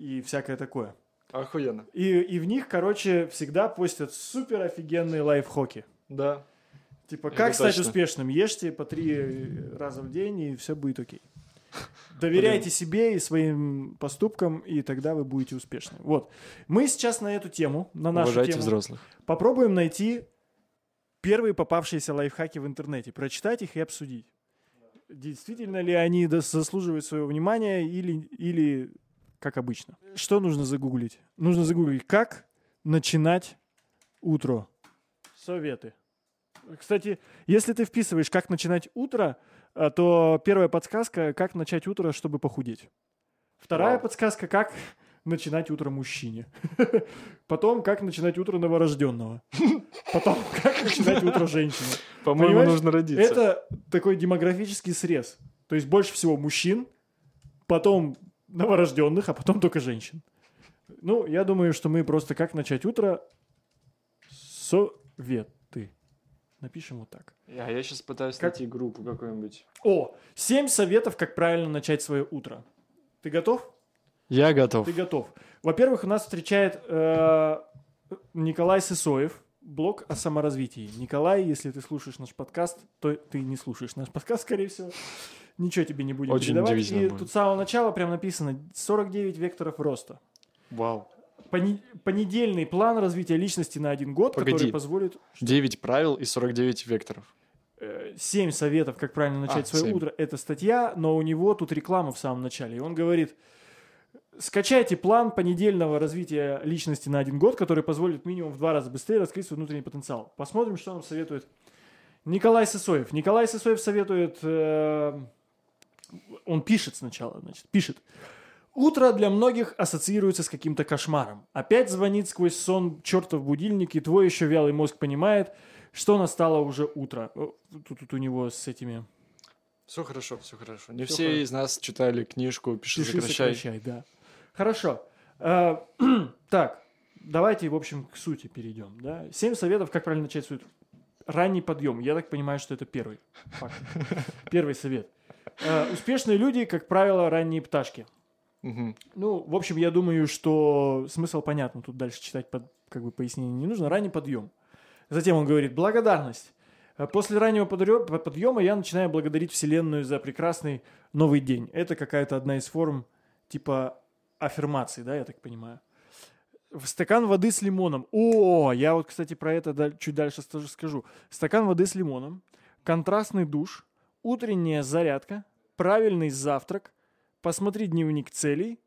[SPEAKER 1] и всякое такое.
[SPEAKER 2] Охуенно.
[SPEAKER 1] И, и в них, короче, всегда постят супер офигенные лайфхоки.
[SPEAKER 2] Да.
[SPEAKER 1] Типа,
[SPEAKER 2] Это
[SPEAKER 1] как стать
[SPEAKER 2] точно.
[SPEAKER 1] успешным? Ешьте по три раза в день, и все будет окей. <laughs> Доверяйте себе и своим поступкам, и тогда вы будете успешны. Вот. Мы сейчас на эту тему, на нашу
[SPEAKER 2] Уважайте
[SPEAKER 1] тему,
[SPEAKER 2] взрослых.
[SPEAKER 1] попробуем найти первые попавшиеся лайфхаки в интернете, прочитать их и обсудить. Действительно ли они заслуживают своего внимания или, или как обычно. Что нужно загуглить? Нужно загуглить, как начинать утро. Советы. Кстати, если ты вписываешь, как начинать утро, а, то первая подсказка, как начать утро, чтобы похудеть. Вторая
[SPEAKER 2] Вау.
[SPEAKER 1] подсказка, как начинать утро мужчине. <laughs> Потом, как начинать утро новорожденного. <laughs> Потом, как начинать утро женщине. <laughs>
[SPEAKER 2] По-моему,
[SPEAKER 1] Понимаешь,
[SPEAKER 2] нужно родиться.
[SPEAKER 1] Это такой демографический срез. То есть больше всего мужчин, потом новорожденных, а потом только женщин. Ну, я думаю, что мы просто как начать утро советы. Напишем вот так.
[SPEAKER 2] А я сейчас пытаюсь
[SPEAKER 1] Как-
[SPEAKER 2] найти группу какую-нибудь.
[SPEAKER 1] О, семь советов, как правильно начать свое утро. Ты готов?
[SPEAKER 2] Я готов.
[SPEAKER 1] Ты готов. Во-первых, у нас встречает э, Николай Сысоев, блог о саморазвитии. Николай, если ты слушаешь наш подкаст, то ты не слушаешь наш подкаст, скорее всего. Ничего тебе не будем
[SPEAKER 2] Очень
[SPEAKER 1] передавать. И
[SPEAKER 2] будет.
[SPEAKER 1] тут с самого начала прям написано 49 векторов роста.
[SPEAKER 2] Вау.
[SPEAKER 1] Пони- понедельный план развития личности на один год,
[SPEAKER 2] Погоди.
[SPEAKER 1] который позволит
[SPEAKER 2] 9 правил и 49 векторов.
[SPEAKER 1] э, 7 советов, как правильно начать
[SPEAKER 2] А,
[SPEAKER 1] свое
[SPEAKER 2] семь.
[SPEAKER 1] утро. Это статья, но у него тут реклама в самом начале. И он говорит, скачайте план понедельного развития личности на один год, который позволит минимум в два раза быстрее раскрыть свой внутренний потенциал. Посмотрим, что нам советует Николай Сысоев. Николай Сысоев советует... э, он пишет сначала, значит, пишет. Утро для многих ассоциируется с каким-то кошмаром. Опять звонит сквозь сон чертов будильник, и твой еще вялый мозг понимает, что настало уже утро. Тут, тут у него с этими...
[SPEAKER 2] Все хорошо, все хорошо. Не
[SPEAKER 1] Всё
[SPEAKER 2] все
[SPEAKER 1] хорошо.
[SPEAKER 2] из нас читали книжку «Пиши,
[SPEAKER 1] Пиши,
[SPEAKER 2] сокращай».
[SPEAKER 1] сокращай, да. Хорошо. Э, <clears throat> так, давайте, в общем, к сути перейдем. Да? Семь советов, как правильно начать свой. Ранний подъем. Я так понимаю, что это первый факт. <laughs> Первый совет. Э, успешные люди, как правило, ранние пташки.
[SPEAKER 2] Мгм.
[SPEAKER 1] Ну, в общем, я думаю, что смысл понятно. Тут дальше читать под, как бы пояснение не нужно. Ранний подъем. Затем он говорит, благодарность. Э, После раннего подъема я начинаю благодарить Вселенную за прекрасный новый день. Это какая-то одна из форм типа аффирмации, да, я так понимаю. В стакан воды с лимоном. О, я вот, кстати, про это чуть дальше тоже скажу. Стакан воды с лимоном, контрастный душ, утренняя зарядка, правильный завтрак, посмотри дневник целей.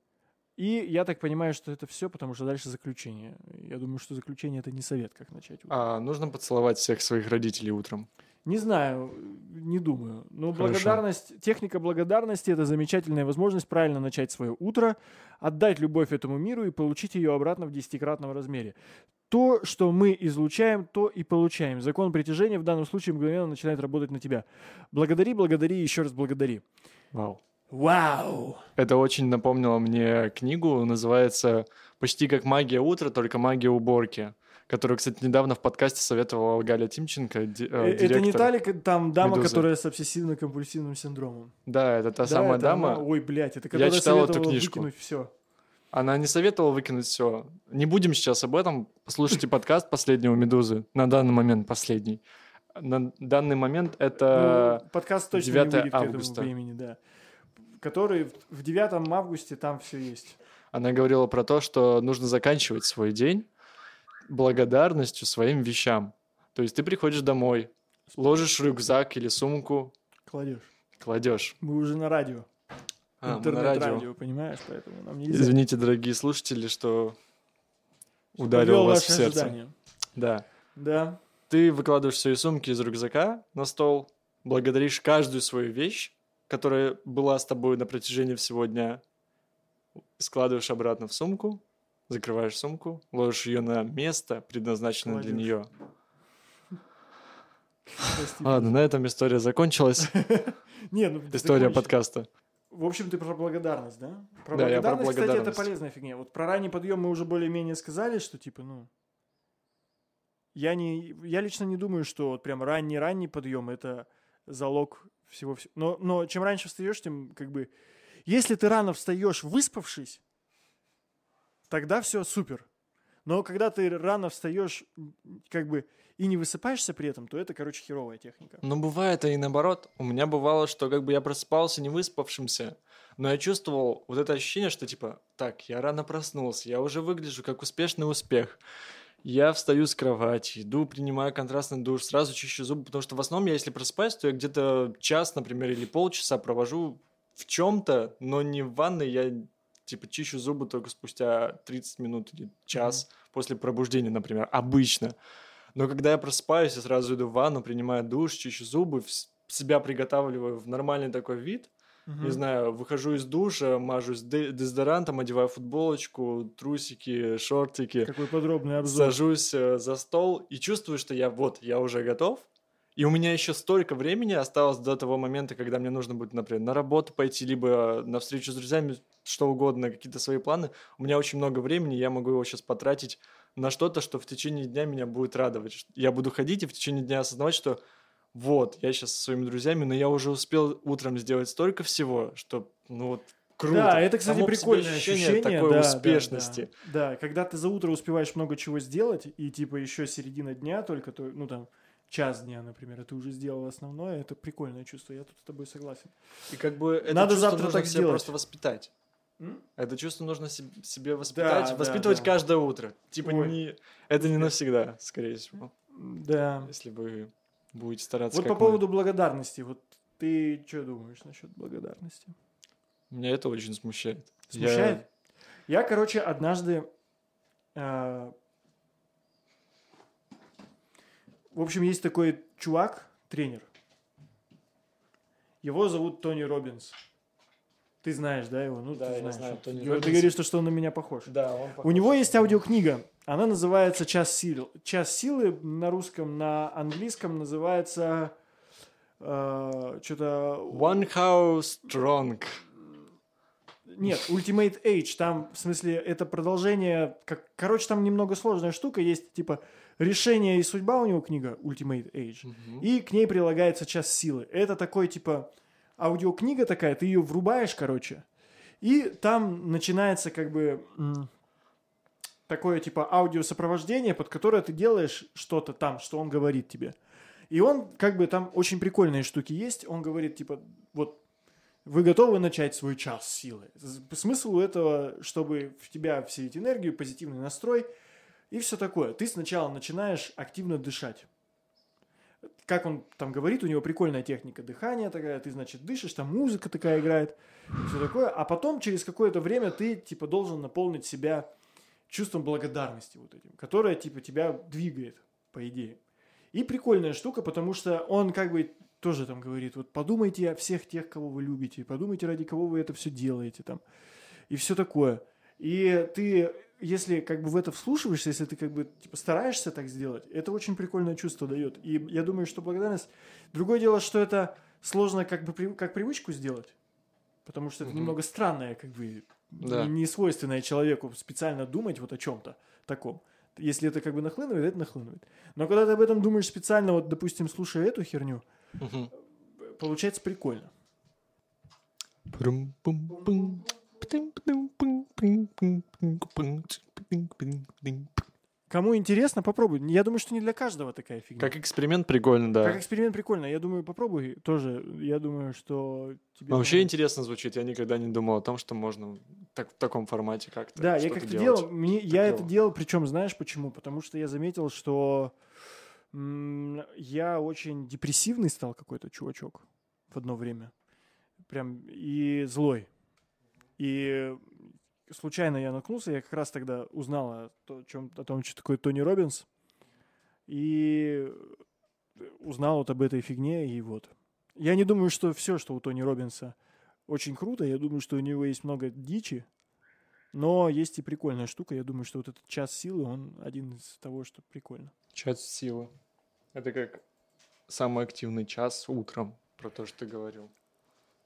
[SPEAKER 1] И я так понимаю, что это все, потому что дальше заключение. Я думаю, что заключение это не совет, как начать. утро.
[SPEAKER 2] А нужно поцеловать всех своих родителей утром.
[SPEAKER 1] Не знаю, не думаю. Но
[SPEAKER 2] Хорошо.
[SPEAKER 1] благодарность, техника благодарности это замечательная возможность правильно начать свое утро, отдать любовь этому миру и получить ее обратно в десятикратном размере. То, что мы излучаем, то и получаем. Закон притяжения в данном случае мгновенно начинает работать на тебя. Благодари, благодари, еще раз благодари.
[SPEAKER 2] Вау.
[SPEAKER 1] Вау!
[SPEAKER 2] Это очень напомнило мне книгу, называется «Почти как магия утра, только магия уборки», которую, кстати, недавно в подкасте советовала Галя Тимченко, ди- э,
[SPEAKER 1] Э, Это не
[SPEAKER 2] директор.
[SPEAKER 1] та ли там дама,
[SPEAKER 2] «Медузы».
[SPEAKER 1] которая с обсессивно-компульсивным синдромом?
[SPEAKER 2] Да, это та
[SPEAKER 1] Да,
[SPEAKER 2] самая
[SPEAKER 1] это
[SPEAKER 2] дама.
[SPEAKER 1] она? Ой, блядь, это которая
[SPEAKER 2] читал эту книжку.
[SPEAKER 1] выкинуть все.
[SPEAKER 2] Она не советовала выкинуть все. Не будем сейчас об этом. Послушайте подкаст последнего «Медузы». На данный момент последний. На данный момент это...
[SPEAKER 1] Ну, подкаст точно не
[SPEAKER 2] 9
[SPEAKER 1] выйдет к
[SPEAKER 2] августа.
[SPEAKER 1] этому времени, да. Который в- в 9 августе там все есть.
[SPEAKER 2] Она говорила про то, что нужно заканчивать свой день благодарностью своим вещам. То есть ты приходишь домой, ложишь рюкзак или сумку,
[SPEAKER 1] Кладешь.
[SPEAKER 2] кладешь.
[SPEAKER 1] Мы уже на радио.
[SPEAKER 2] А, мы на радио.
[SPEAKER 1] Интернет-радио, понимаешь? Поэтому нам нельзя.
[SPEAKER 2] Извините, дорогие слушатели, что ударил вас в сердце.
[SPEAKER 1] ожидания.
[SPEAKER 2] Да.
[SPEAKER 1] Да.
[SPEAKER 2] Ты выкладываешь свои сумки из рюкзака на стол, благодаришь каждую свою вещь, которая была с тобой на протяжении всего дня, складываешь обратно в сумку, закрываешь сумку, ложишь ее на место, предназначенное для нее.
[SPEAKER 1] Прости.
[SPEAKER 2] Ладно, на этом история закончилась. <laughs>
[SPEAKER 1] Не, ну
[SPEAKER 2] История
[SPEAKER 1] закончи.
[SPEAKER 2] подкаста.
[SPEAKER 1] В общем, ты про благодарность, да? Про
[SPEAKER 2] Да, я про
[SPEAKER 1] благодарность, кстати, это
[SPEAKER 2] благодарность.
[SPEAKER 1] полезная фигня. Вот про ранний подъем мы уже более-менее сказали, что типа, ну... Я, не, я лично не думаю, что вот прям ранний-ранний подъем это залог всего всего. Но, но чем раньше встаешь, тем как бы... Если ты рано встаешь, выспавшись, тогда все супер. Но когда ты рано встаешь, как бы, и не высыпаешься при этом, то это, короче, херовая техника.
[SPEAKER 2] Но бывает и наоборот. У меня бывало, что как бы я просыпался не выспавшимся, но я чувствовал вот это ощущение, что типа, так, я рано проснулся, я уже выгляжу как успешный успех. Я встаю с кровати, иду, принимаю контрастный душ, сразу чищу зубы, потому что в основном я, если просыпаюсь, то я где-то час, например, или полчаса провожу в чем-то, но не в ванной, я типа чищу зубы только спустя 30 минут или час после пробуждения, например, обычно. Но когда я просыпаюсь, я сразу иду в ванну, принимаю душ, чищу зубы, себя приготавливаю в нормальный такой вид. Не знаю, выхожу из душа, мажусь де- дезодорантом, одеваю футболочку, трусики, шортики,
[SPEAKER 1] Какой подробный обзор.
[SPEAKER 2] сажусь э, за стол и чувствую, что я вот, я уже готов. И у меня еще столько времени осталось до того момента, когда мне нужно будет, например, на работу пойти, либо на встречу с друзьями, что угодно, какие-то свои планы. У меня очень много времени, я могу его сейчас потратить на что-то, что в течение дня меня будет радовать. Я буду ходить и в течение дня осознавать, что вот, я сейчас со своими друзьями, но я уже успел утром сделать столько всего, что, ну вот, круто.
[SPEAKER 1] Да, это, кстати,
[SPEAKER 2] Само
[SPEAKER 1] прикольное ощущение,
[SPEAKER 2] такой
[SPEAKER 1] да, да,
[SPEAKER 2] успешности.
[SPEAKER 1] Да, да. когда ты за утро успеваешь много чего сделать, и типа еще середина дня только, то, ну там, час дня, например, и ты уже сделал основное, это прикольное чувство, я тут с тобой согласен.
[SPEAKER 2] И как бы это
[SPEAKER 1] Надо
[SPEAKER 2] чувство
[SPEAKER 1] завтра
[SPEAKER 2] нужно
[SPEAKER 1] так
[SPEAKER 2] себе
[SPEAKER 1] сделать.
[SPEAKER 2] просто воспитать. Это чувство нужно себ- себе воспитать,
[SPEAKER 1] да,
[SPEAKER 2] воспитывать
[SPEAKER 1] да.
[SPEAKER 2] каждое утро. Типа
[SPEAKER 1] Ой.
[SPEAKER 2] не, это не навсегда, скорее всего,
[SPEAKER 1] Да.
[SPEAKER 2] если вы будете стараться.
[SPEAKER 1] Вот по
[SPEAKER 2] мы.
[SPEAKER 1] поводу благодарности, вот ты что думаешь насчет благодарности?
[SPEAKER 2] Меня это очень смущает. Я-
[SPEAKER 1] Смущает? Я, короче, однажды... э, В общем, есть такой чувак, тренер. Его зовут Тони Робинс. Ты знаешь, да, его? Ну,
[SPEAKER 2] Да,
[SPEAKER 1] ты
[SPEAKER 2] я
[SPEAKER 1] знаешь.
[SPEAKER 2] знаю Тони
[SPEAKER 1] Ты
[SPEAKER 2] Роббинса.
[SPEAKER 1] говоришь, что, он на меня похож.
[SPEAKER 2] Да, он
[SPEAKER 1] У него есть аудиокнига. Она называется «Час силы». «Час силы» на русском, на английском называется э, что-то...
[SPEAKER 2] One House Strong.
[SPEAKER 1] Нет, Ultimate Age. Там, в смысле, это продолжение... Как... Короче, там немного сложная штука. Есть, типа, решение и судьба у него книга Ultimate Age. И к ней прилагается час силы. Это такой, типа, аудиокнига такая, ты ее врубаешь, короче, и там начинается, как бы, такое, типа, аудиосопровождение, под которое ты делаешь что-то там, что он говорит тебе. И он, как бы, там очень прикольные штуки есть. Он говорит, типа, вот, вы готовы начать свой час силы? Смысл у этого, чтобы в тебя вселить энергию, позитивный настрой и все такое. Ты сначала начинаешь активно дышать как он там говорит, у него прикольная техника дыхания такая, ты, значит, дышишь, там музыка такая играет, все такое, а потом через какое-то время ты, типа, должен наполнить себя чувством благодарности вот этим, которое, типа, тебя двигает, по идее. И прикольная штука, потому что он как бы тоже там говорит, вот подумайте о всех тех, кого вы любите, подумайте, ради кого вы это все делаете там, и все такое. И ты, если как бы в это вслушиваешься, если ты как бы типа стараешься так сделать, это очень прикольное чувство дает. И я думаю, что благодарность... Другое дело, что это сложно как бы при- как привычку сделать. Потому что это
[SPEAKER 2] Мгм.
[SPEAKER 1] немного странное, как бы,
[SPEAKER 2] Да.
[SPEAKER 1] не, свойственное человеку специально думать вот о чем-то таком. Если это как бы нахлынывает, это нахлынывает. Но когда ты об этом думаешь специально, вот, допустим, слушая эту херню,
[SPEAKER 2] Мгм.
[SPEAKER 1] получается прикольно.
[SPEAKER 2] Прум-пум-пум.
[SPEAKER 1] Кому интересно, попробуй. Я думаю, что не для каждого такая фигня.
[SPEAKER 2] Как эксперимент прикольно, да.
[SPEAKER 1] Как эксперимент прикольно. Я думаю, попробуй тоже. Я думаю, что тебе...
[SPEAKER 2] Вообще интересно звучит. Я никогда не думал о том, что можно так, в таком формате как-то
[SPEAKER 1] Да, я как-то делал. Мне, я делал.
[SPEAKER 2] это
[SPEAKER 1] делал, причем знаешь почему? Потому что я заметил, что м- я очень депрессивный стал какой-то чувачок в одно время. Прям и злой. И случайно я наткнулся, я как раз тогда узнал о, то- чем, о том, что такое Тони Робинс. И узнал вот об этой фигне, и вот. Я не думаю, что все, что у Тони Робинса очень круто. Я думаю, что у него есть много дичи, но есть и прикольная штука. Я думаю, что вот этот час силы, он один из того, что прикольно.
[SPEAKER 2] Час силы. Это как самый активный час утром, про то, что ты говорил.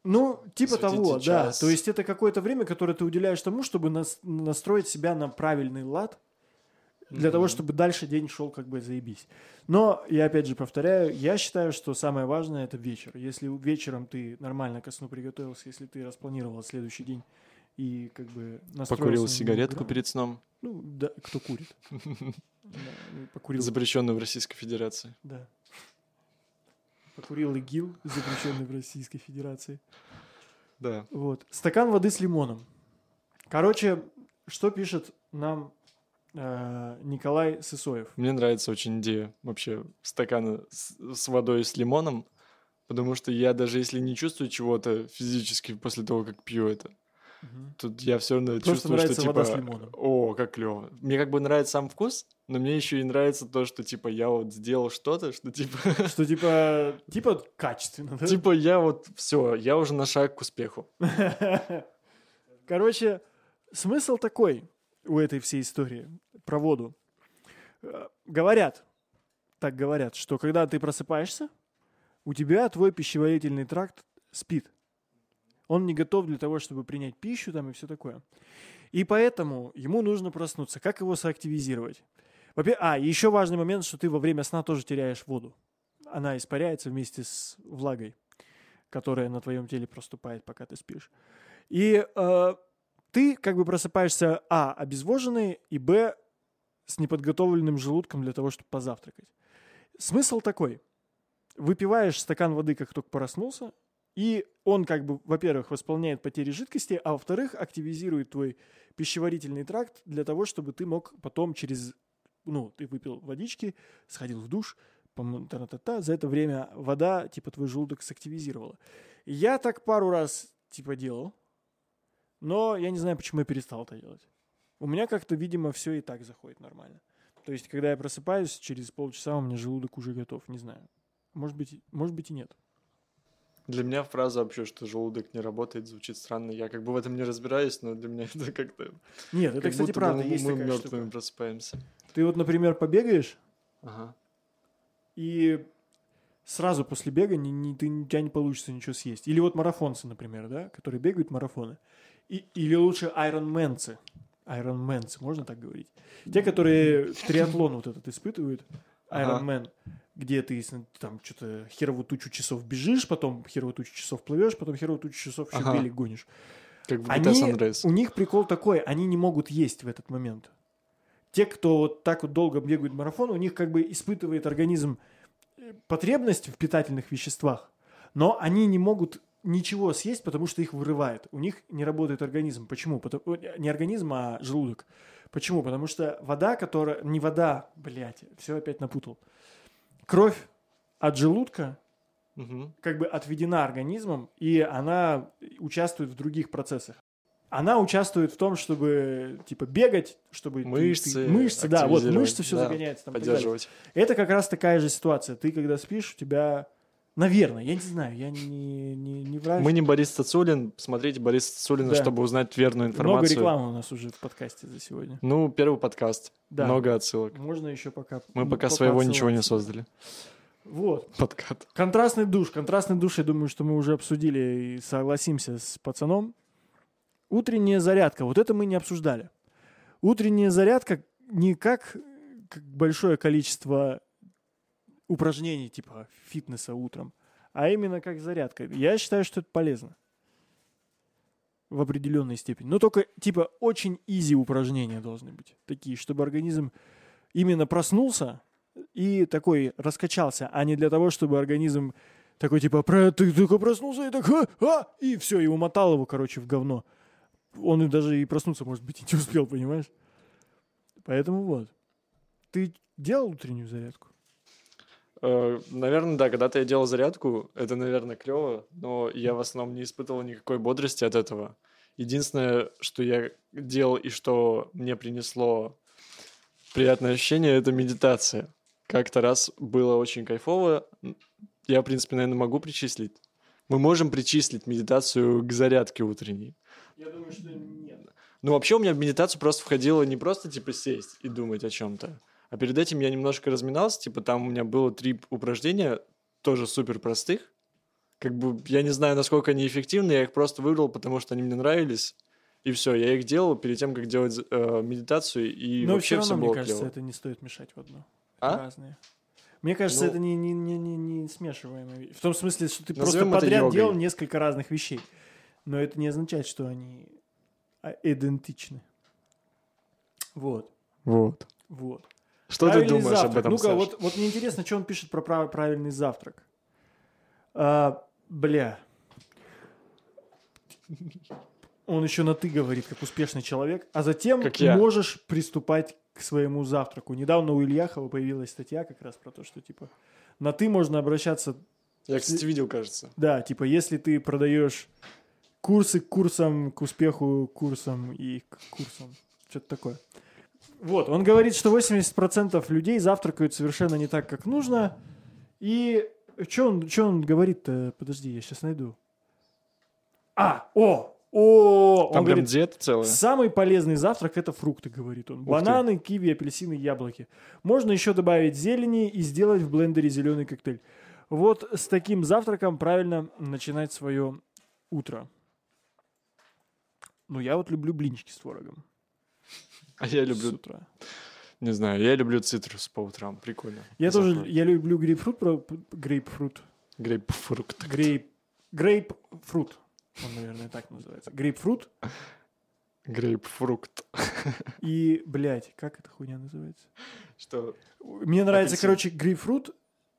[SPEAKER 1] Ну, типа того, да.
[SPEAKER 2] час.
[SPEAKER 1] То есть это какое-то время, которое ты уделяешь тому, чтобы нас- настроить себя на правильный лад, для того,
[SPEAKER 2] Мгм.
[SPEAKER 1] чтобы дальше день шел как бы заебись. Но, я опять же повторяю, я считаю, что самое важное это вечер. Если вечером ты нормально ко сну приготовился, если ты распланировал следующий день и как бы настроился
[SPEAKER 2] Покурил сигаретку
[SPEAKER 1] грамотно.
[SPEAKER 2] перед сном,
[SPEAKER 1] Ну, да, кто курит. <laughs> Да, ну,
[SPEAKER 2] запрещенную в Российской Федерации.
[SPEAKER 1] да. Покурил ИГИЛ, запрещенный в Российской Федерации.
[SPEAKER 2] Да.
[SPEAKER 1] Вот. Стакан воды с лимоном. Короче, что пишет нам э, Николай Сысоев?
[SPEAKER 2] Мне нравится очень идея вообще стакана с, с водой с лимоном, потому что я даже если не чувствую чего-то физически после того, как пью это, тут я все равно
[SPEAKER 1] Просто
[SPEAKER 2] чувствую,
[SPEAKER 1] нравится
[SPEAKER 2] что
[SPEAKER 1] вода
[SPEAKER 2] типа,
[SPEAKER 1] с лимоном.
[SPEAKER 2] о, как клево. Мне как бы нравится сам вкус, но мне еще и нравится то, что типа я вот сделал что-то, что типа, <laughs>
[SPEAKER 1] Что типа, типа качественно, да?
[SPEAKER 2] типа я вот все, я уже на шаг к успеху. <laughs>
[SPEAKER 1] Короче, смысл такой у этой всей истории про воду. Э, Говорят, так говорят, что когда ты просыпаешься, у тебя твой пищеварительный тракт спит. Он не готов для того, чтобы принять пищу там и все такое. И поэтому ему нужно проснуться. Как его соактивизировать? А, еще важный момент, что ты во время сна тоже теряешь воду. Она испаряется вместе с влагой, которая на твоем теле проступает, пока ты спишь. И э, ты как бы просыпаешься, а, обезвоженный, и, б, с неподготовленным желудком для того, чтобы позавтракать. Смысл такой. Выпиваешь стакан воды, как только проснулся, и он как бы, во-первых, восполняет потери жидкости, а во-вторых, активизирует твой пищеварительный тракт для того, чтобы ты мог потом через, ну, ты выпил водички, сходил в душ, пом- та-та-та-та, за это время вода, типа, твой желудок сактивизировала. Я так пару раз, типа, делал, но я не знаю, почему я перестал это делать. У меня как-то, видимо, все и так заходит нормально. То есть, когда я просыпаюсь, через полчаса у меня желудок уже готов, не знаю. Может быть, может быть и нет.
[SPEAKER 2] Для меня фраза вообще, что желудок не работает, звучит странно. Я как бы в этом не разбираюсь, но для меня <laughs> это как-то...
[SPEAKER 1] Нет, это,
[SPEAKER 2] как
[SPEAKER 1] кстати, правда,
[SPEAKER 2] мы,
[SPEAKER 1] есть
[SPEAKER 2] мы
[SPEAKER 1] такая
[SPEAKER 2] мертвыми
[SPEAKER 1] штука.
[SPEAKER 2] просыпаемся.
[SPEAKER 1] Ты вот, например, побегаешь,
[SPEAKER 2] Ага.
[SPEAKER 1] и сразу после бега не, не- ты, у тебя не получится ничего съесть. Или вот марафонцы, например, да, которые бегают марафоны. И, или лучше айронменцы. Айронменцы, можно так говорить? Те, которые триатлон вот этот испытывают,
[SPEAKER 2] Ага.
[SPEAKER 1] Где ты там что-то херовую тучу часов бежишь, потом херовую тучу часов плывешь, потом херовую тучу часов еще
[SPEAKER 2] Ага.
[SPEAKER 1] велик гонишь.
[SPEAKER 2] Как в GTA
[SPEAKER 1] Они, у них прикол такой, они не могут есть в этот момент. Те, кто вот так вот долго бегают марафон, у них как бы испытывает организм э, потребность в питательных веществах, но они не могут ничего съесть, потому что их вырывает. У них не работает организм. Почему? Потому, э, не организм, а желудок. Почему? Потому что вода, которая... Не вода, блядь, все опять напутал. Кровь от желудка
[SPEAKER 2] Мгм.
[SPEAKER 1] как бы отведена организмом, и она участвует в других процессах. Она участвует в том, чтобы типа бегать, чтобы ты-
[SPEAKER 2] Мышцы
[SPEAKER 1] ты- мышцы, да, вот мышцы все
[SPEAKER 2] да,
[SPEAKER 1] загоняется там.
[SPEAKER 2] Поддерживать.
[SPEAKER 1] Это как раз такая же ситуация. Ты когда спишь, у тебя, наверное, я не знаю, я не не, не врач.
[SPEAKER 2] Мы не Борис Цацулин. Смотрите Борис Цацулина,
[SPEAKER 1] Да.
[SPEAKER 2] чтобы узнать верную
[SPEAKER 1] Много
[SPEAKER 2] информацию.
[SPEAKER 1] рекламы у нас уже в подкасте за сегодня.
[SPEAKER 2] Ну, первый подкаст.
[SPEAKER 1] Да.
[SPEAKER 2] Много отсылок.
[SPEAKER 1] Можно еще пока.
[SPEAKER 2] Мы
[SPEAKER 1] м,
[SPEAKER 2] пока своего ничего не создали.
[SPEAKER 1] Вот.
[SPEAKER 2] Подкат.
[SPEAKER 1] Контрастный душ. Контрастный душ, я думаю, что мы уже обсудили и согласимся с пацаном. Утренняя зарядка. Вот это мы не обсуждали. Утренняя зарядка не как большое количество упражнений, типа фитнеса утром, а именно как зарядка. Я считаю, что это полезно. В определенной степени. Но только, типа, очень изи упражнения должны быть. Такие, чтобы организм именно проснулся и такой раскачался, а не для того, чтобы организм такой, типа, «Про- ты только проснулся и так, а, а, и все, и умотал его, короче, в говно. Он даже и проснуться, может быть, и не успел, понимаешь? Поэтому вот. Ты делал утреннюю зарядку?
[SPEAKER 2] Э, Наверное, да, когда-то я делал зарядку, это, наверное, клево, но я в основном не испытывал никакой бодрости от этого. Единственное, что я делал и что мне принесло приятное ощущение, это медитация. Как-то раз было очень кайфово. Я, в принципе, наверное, могу причислить. Мы можем причислить медитацию к зарядке утренней.
[SPEAKER 1] Я думаю, что нет.
[SPEAKER 2] Ну, вообще у меня в медитацию просто входило не просто, типа, сесть и думать о чем-то, а перед этим я немножко разминался, типа, там у меня было три упражнения, тоже супер простых. Как бы я не знаю, насколько они эффективны, я их просто выбрал, потому что они мне нравились. И все, я их делал перед тем, как делать э, медитацию, и
[SPEAKER 1] Но
[SPEAKER 2] вообще
[SPEAKER 1] все
[SPEAKER 2] все
[SPEAKER 1] равно,
[SPEAKER 2] было
[SPEAKER 1] мне кажется,
[SPEAKER 2] клево.
[SPEAKER 1] это не стоит мешать в одно.
[SPEAKER 2] А?
[SPEAKER 1] Разные. Мне кажется,
[SPEAKER 2] Ну,
[SPEAKER 1] это не, не, не, не, не смешиваемые вещи. В том смысле, что ты просто подряд
[SPEAKER 2] йогой.
[SPEAKER 1] делал несколько разных вещей. Но это не означает, что они а, идентичны. Вот.
[SPEAKER 2] Вот.
[SPEAKER 1] Вот.
[SPEAKER 2] Что
[SPEAKER 1] Правильный
[SPEAKER 2] ты думаешь
[SPEAKER 1] завтрак.
[SPEAKER 2] об этом,
[SPEAKER 1] Ну-ка, вот, вот мне интересно, что он пишет про прав- правильный завтрак. А, бля. Он еще на ты говорит, как успешный человек, а затем
[SPEAKER 2] Как я.
[SPEAKER 1] можешь приступать к своему завтраку. Недавно у Ильяхова появилась статья как раз про то, что типа на ты можно обращаться,
[SPEAKER 2] Я, кстати, видел, кажется.
[SPEAKER 1] да, типа если ты продаешь курсы к курсам, к успеху курсам и к курсам, что-то такое. Вот, он говорит, что 80% людей завтракают совершенно не так, как нужно. И что он, чё он говорит-то? Подожди, я сейчас найду. А, о, о, он
[SPEAKER 2] Там прям
[SPEAKER 1] говорит,
[SPEAKER 2] диета целая.
[SPEAKER 1] Самый полезный завтрак это фрукты, говорит он.
[SPEAKER 2] ты.
[SPEAKER 1] Бананы, киви, апельсины, яблоки. Можно еще добавить зелени и сделать в блендере зеленый коктейль. Вот с таким завтраком правильно начинать свое утро. Ну, я вот люблю блинчики с творогом
[SPEAKER 2] А я
[SPEAKER 1] с
[SPEAKER 2] люблю,
[SPEAKER 1] утра.
[SPEAKER 2] не знаю, я люблю цитрус по утрам. Прикольно.
[SPEAKER 1] Я тоже,
[SPEAKER 2] Захват.
[SPEAKER 1] я люблю грейпфрут, про- грейпфрут,
[SPEAKER 2] Грейпфрукт.
[SPEAKER 1] грейп, грейпфрут. Он, наверное, так называется. Грейпфрут
[SPEAKER 2] Грейпфрукт. <laughs>
[SPEAKER 1] и, блядь, как эта хуйня называется?
[SPEAKER 2] Что?
[SPEAKER 1] Мне нравится,
[SPEAKER 2] Апельсин.
[SPEAKER 1] короче, грейпфрут,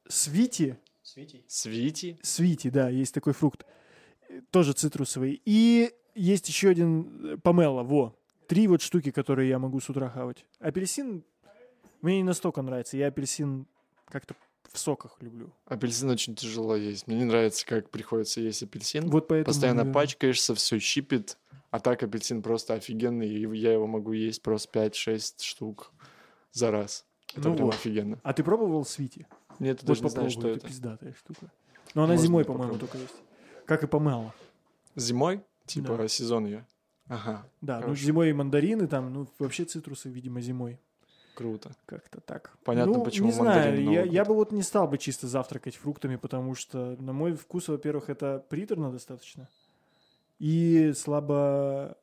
[SPEAKER 1] свити,
[SPEAKER 2] Свити?
[SPEAKER 1] Свити, да, есть такой фрукт. Тоже цитрусовый. И есть еще один э, помело, во. Три вот штуки, которые я могу с утра хавать. Апельсин мне не настолько нравится. Я апельсин как-то в соках люблю.
[SPEAKER 2] Апельсин очень тяжело есть. Мне не нравится, как приходится есть апельсин.
[SPEAKER 1] Вот поэтому...
[SPEAKER 2] Постоянно
[SPEAKER 1] наверное.
[SPEAKER 2] пачкаешься, все щипит. А так апельсин просто офигенный. И я его могу есть просто 5-6 штук за раз. Это
[SPEAKER 1] Ну
[SPEAKER 2] прям
[SPEAKER 1] вот.
[SPEAKER 2] офигенно.
[SPEAKER 1] А ты пробовал свити?
[SPEAKER 2] Нет, ты
[SPEAKER 1] Вот
[SPEAKER 2] даже не знаешь, что
[SPEAKER 1] это
[SPEAKER 2] это.
[SPEAKER 1] пиздатая штука. Но она
[SPEAKER 2] Можно
[SPEAKER 1] зимой, по-моему, только есть. Как и помело.
[SPEAKER 2] Зимой? Типа
[SPEAKER 1] Да.
[SPEAKER 2] сезон ее. Ага,
[SPEAKER 1] Да, ну
[SPEAKER 2] Хорошо.
[SPEAKER 1] зимой и мандарины там, ну вообще цитрусы, видимо, зимой.
[SPEAKER 2] круто.
[SPEAKER 1] Как-то так.
[SPEAKER 2] Понятно,
[SPEAKER 1] ну,
[SPEAKER 2] почему
[SPEAKER 1] не знаю, я, я бы вот не стал бы чисто завтракать фруктами, потому что, на мой вкус, во-первых, это приторно достаточно. И слабо...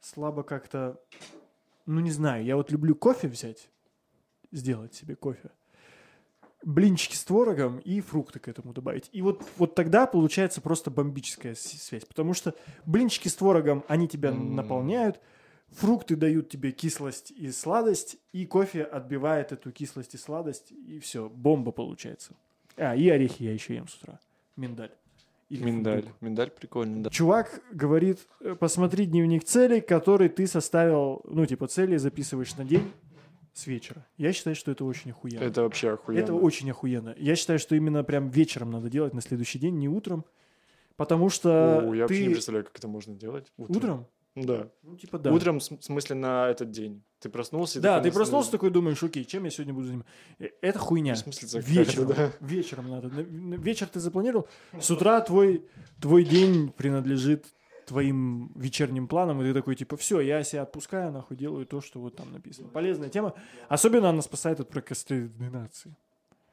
[SPEAKER 1] Слабо как-то... Ну, не знаю, я вот люблю кофе взять, сделать себе кофе. Блинчики с творогом и фрукты к этому добавить. И вот, вот тогда получается просто бомбическая связь. Потому что блинчики с творогом, они тебя
[SPEAKER 2] М.
[SPEAKER 1] наполняют, фрукты дают тебе кислость и сладость, и кофе отбивает эту кислость и сладость, и все, бомба получается. А, и орехи я еще ем с утра. Миндаль. Или
[SPEAKER 2] Миндаль.
[SPEAKER 1] фундук.
[SPEAKER 2] Миндаль прикольно, да.
[SPEAKER 1] Чувак говорит, э, посмотри дневник целей, который ты составил, ну, типа, цели записываешь на день с вечера. Я считаю, что это очень охуенно.
[SPEAKER 2] Это вообще охуенно.
[SPEAKER 1] Это очень охуенно. Я считаю, что именно прям вечером надо делать на следующий день, не утром. Потому что
[SPEAKER 2] О, я вообще не
[SPEAKER 1] ты...
[SPEAKER 2] представляю, как это можно делать.
[SPEAKER 1] Утром?
[SPEAKER 2] Да.
[SPEAKER 1] Ну, типа, да.
[SPEAKER 2] Утром, в смысле, на этот день. Ты проснулся и
[SPEAKER 1] Да, ты проснулся такой, думаешь, окей, чем я сегодня буду заниматься? Э, Это хуйня.
[SPEAKER 2] Бессмыслица какая-то,
[SPEAKER 1] Вечером,
[SPEAKER 2] да.
[SPEAKER 1] вечером надо. На- на Вечер ты запланировал, с утра твой, твой день принадлежит твоим вечерним планам, и ты такой, типа, все, я себя отпускаю, нахуй, делаю то, что вот там написано. Полезная тема. Особенно она спасает от прокрастинации.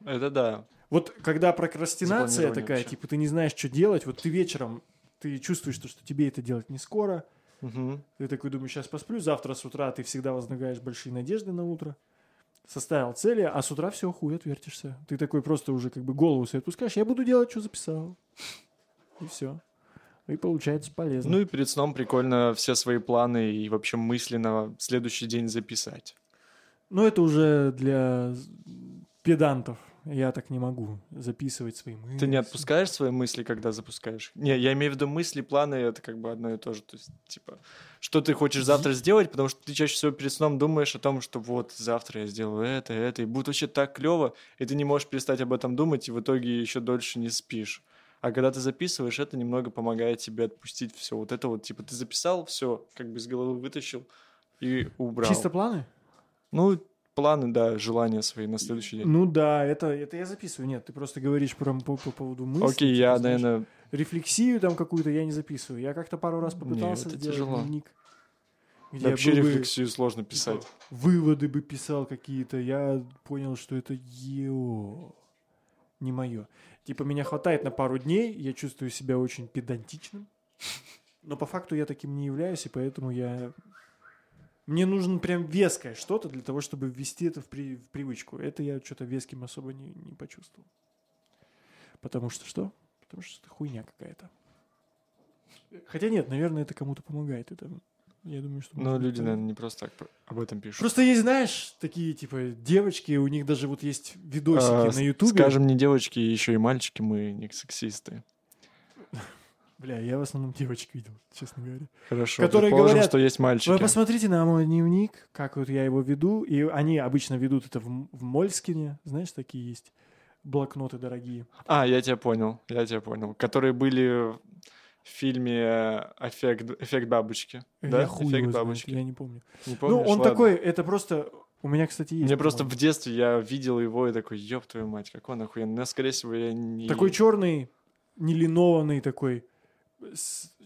[SPEAKER 2] Это да.
[SPEAKER 1] Вот когда прокрастинация такая,
[SPEAKER 2] вообще.
[SPEAKER 1] типа ты не знаешь, что делать, вот ты вечером, ты чувствуешь, что, что тебе это делать не скоро,
[SPEAKER 2] Мгм.
[SPEAKER 1] ты такой думаешь, сейчас посплю, завтра с утра ты всегда возлагаешь большие надежды на утро, составил цели, а с утра все, хуй отвертишься. Ты такой просто уже как бы голову себе отпускаешь, я буду делать, что записал. И все. И получается полезно.
[SPEAKER 2] Ну и перед сном прикольно все свои планы и вообще мысли на следующий день записать.
[SPEAKER 1] Но это уже для педантов. Я так не могу записывать свои мысли.
[SPEAKER 2] Ты не отпускаешь свои мысли, когда запускаешь? Не, я имею в виду мысли, планы, это как бы одно и то же. То есть, типа, что ты хочешь завтра сделать, потому что ты чаще всего перед сном думаешь о том, что вот завтра я сделаю это, это, и будет вообще так клево, и ты не можешь перестать об этом думать, и в итоге еще дольше не спишь. А когда ты записываешь, это немного помогает тебе отпустить все. Вот это вот, типа, ты записал, все, как бы из головы вытащил и убрал.
[SPEAKER 1] Чисто планы?
[SPEAKER 2] Ну, планы, да, желания свои на следующий день.
[SPEAKER 1] Ну да, это, это я записываю. Нет, ты просто говоришь про, по, по поводу мыслей.
[SPEAKER 2] Окей,
[SPEAKER 1] типа,
[SPEAKER 2] я,
[SPEAKER 1] знаешь,
[SPEAKER 2] наверное,
[SPEAKER 1] Рефлексию там какую-то я не записываю. Я как-то пару раз попытался
[SPEAKER 2] это
[SPEAKER 1] сделать
[SPEAKER 2] тяжело.
[SPEAKER 1] дневник. где
[SPEAKER 2] вообще
[SPEAKER 1] бы,
[SPEAKER 2] рефлексию сложно
[SPEAKER 1] типа,
[SPEAKER 2] писать.
[SPEAKER 1] выводы бы писал какие-то. Я понял, что это ео, не мое. Типа меня хватает на пару дней, я чувствую себя очень педантичным. Но по факту я таким не являюсь, и поэтому я... Мне нужно прям веское что-то для того, чтобы ввести это в, при- в привычку. Это я что-то веским особо не, не почувствовал. Потому что что? Потому что это хуйня какая-то. Хотя нет, наверное, это кому-то помогает. Это, я думаю, что...
[SPEAKER 2] Но
[SPEAKER 1] быть,
[SPEAKER 2] люди, наверное, не просто так об этом пишут.
[SPEAKER 1] Просто есть, знаешь, такие, типа, девочки, у них даже вот есть видосики
[SPEAKER 2] А,
[SPEAKER 1] на Ютубе.
[SPEAKER 2] Скажем, не девочки, еще и мальчики, мы не сексисты.
[SPEAKER 1] Бля, я в основном девочек видел, честно говоря.
[SPEAKER 2] Хорошо,
[SPEAKER 1] Которые
[SPEAKER 2] предположим,
[SPEAKER 1] говорят,
[SPEAKER 2] что есть мальчики.
[SPEAKER 1] Вы посмотрите на мой дневник, как вот я его веду. И они обычно ведут это в, в Мольскине. Знаешь, такие есть блокноты дорогие.
[SPEAKER 2] А, я тебя понял, я тебя понял. Которые были в фильме «Эффект, эффект бабочки». да,
[SPEAKER 1] я хуй
[SPEAKER 2] «Эффект
[SPEAKER 1] знает,
[SPEAKER 2] бабочки».
[SPEAKER 1] я не помню.
[SPEAKER 2] Не
[SPEAKER 1] ну,
[SPEAKER 2] помнишь?
[SPEAKER 1] он
[SPEAKER 2] Ладно.
[SPEAKER 1] такой, это просто... У меня, кстати, есть.
[SPEAKER 2] Мне просто в детстве я видел его и такой, ёб твою мать, какой он охуенный. Но, скорее всего, я не...
[SPEAKER 1] Такой черный, нелинованный такой,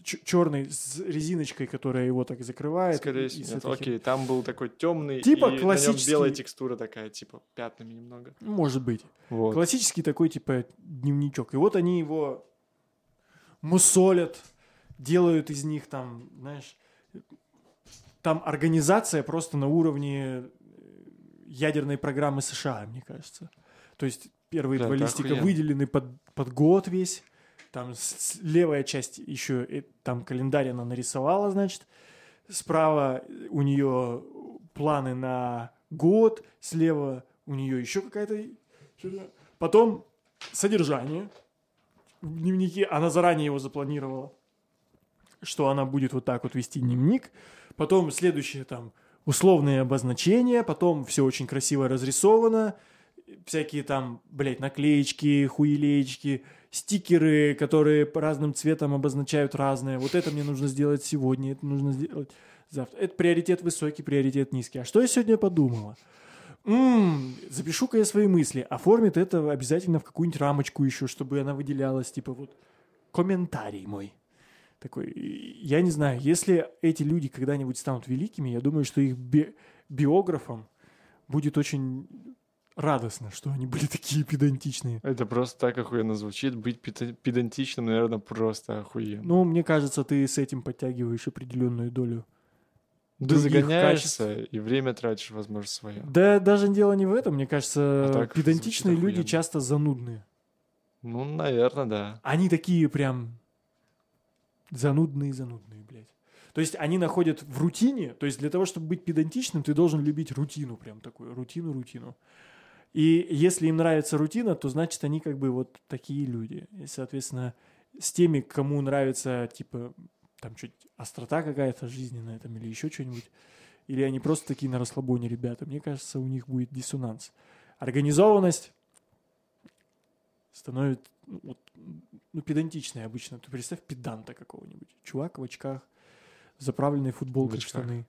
[SPEAKER 1] черный с резиночкой, которая его так закрывает.
[SPEAKER 2] Скорее всего,
[SPEAKER 1] с
[SPEAKER 2] нет. Окей, там был такой темный,
[SPEAKER 1] Типа
[SPEAKER 2] и
[SPEAKER 1] классический-
[SPEAKER 2] белая текстура такая, типа пятнами немного.
[SPEAKER 1] Может быть.
[SPEAKER 2] Вот.
[SPEAKER 1] Классический такой, типа, дневничок. И вот они его мусолят, делают из них там, знаешь, там организация просто на уровне э, ядерной программы США, мне кажется. То есть первые
[SPEAKER 2] Да,
[SPEAKER 1] два листика
[SPEAKER 2] охуенно.
[SPEAKER 1] выделены под, под год весь. Там с- с- левая часть еще, э, там календарь она нарисовала, значит. Справа у нее планы на год, слева у нее еще какая-то... Потом содержание в дневнике. Она заранее его запланировала, что она будет вот так вот вести дневник. Потом следующее там условные обозначения, потом все очень красиво разрисовано, всякие там, блядь, наклеечки, хуелеечки, стикеры, которые по разным цветам обозначают разное. Вот это мне нужно сделать сегодня, это нужно сделать завтра. Это приоритет высокий, приоритет низкий. А что я сегодня подумала? М, запишу-ка я свои мысли. Оформит это обязательно в какую-нибудь рамочку еще, чтобы она выделялась, типа вот комментарий мой. Такой, я не знаю, если эти люди когда-нибудь станут великими, я думаю, что их би- биографам будет очень радостно, что они были такие педантичные.
[SPEAKER 2] Это просто так охуенно звучит. Быть педа- педантичным, наверное, просто охуенно.
[SPEAKER 1] Ну, мне кажется, ты с этим подтягиваешь определенную долю.
[SPEAKER 2] Ты загоняешься и время тратишь, возможно, свое.
[SPEAKER 1] Да даже дело не в этом, мне кажется,
[SPEAKER 2] А так
[SPEAKER 1] педантичные люди
[SPEAKER 2] охуенно.
[SPEAKER 1] часто занудные.
[SPEAKER 2] Ну, наверное, да.
[SPEAKER 1] Они такие прям занудные-занудные, блядь. То есть они находят в рутине, то есть для того, чтобы быть педантичным, ты должен любить рутину, прям такую, рутину-рутину. И если им нравится рутина, то значит они как бы вот такие люди. И, соответственно, с теми, кому нравится, типа, там чуть острота какая-то жизненная там или еще что-нибудь, или они просто такие на расслабоне ребята, мне кажется, у них будет диссонанс. Организованность становится ну, вот, ну, педантичной обычно. Ты представь педанта какого-нибудь. Чувак в очках, заправленной футболкой
[SPEAKER 2] В
[SPEAKER 1] в
[SPEAKER 2] очках.
[SPEAKER 1] штаны.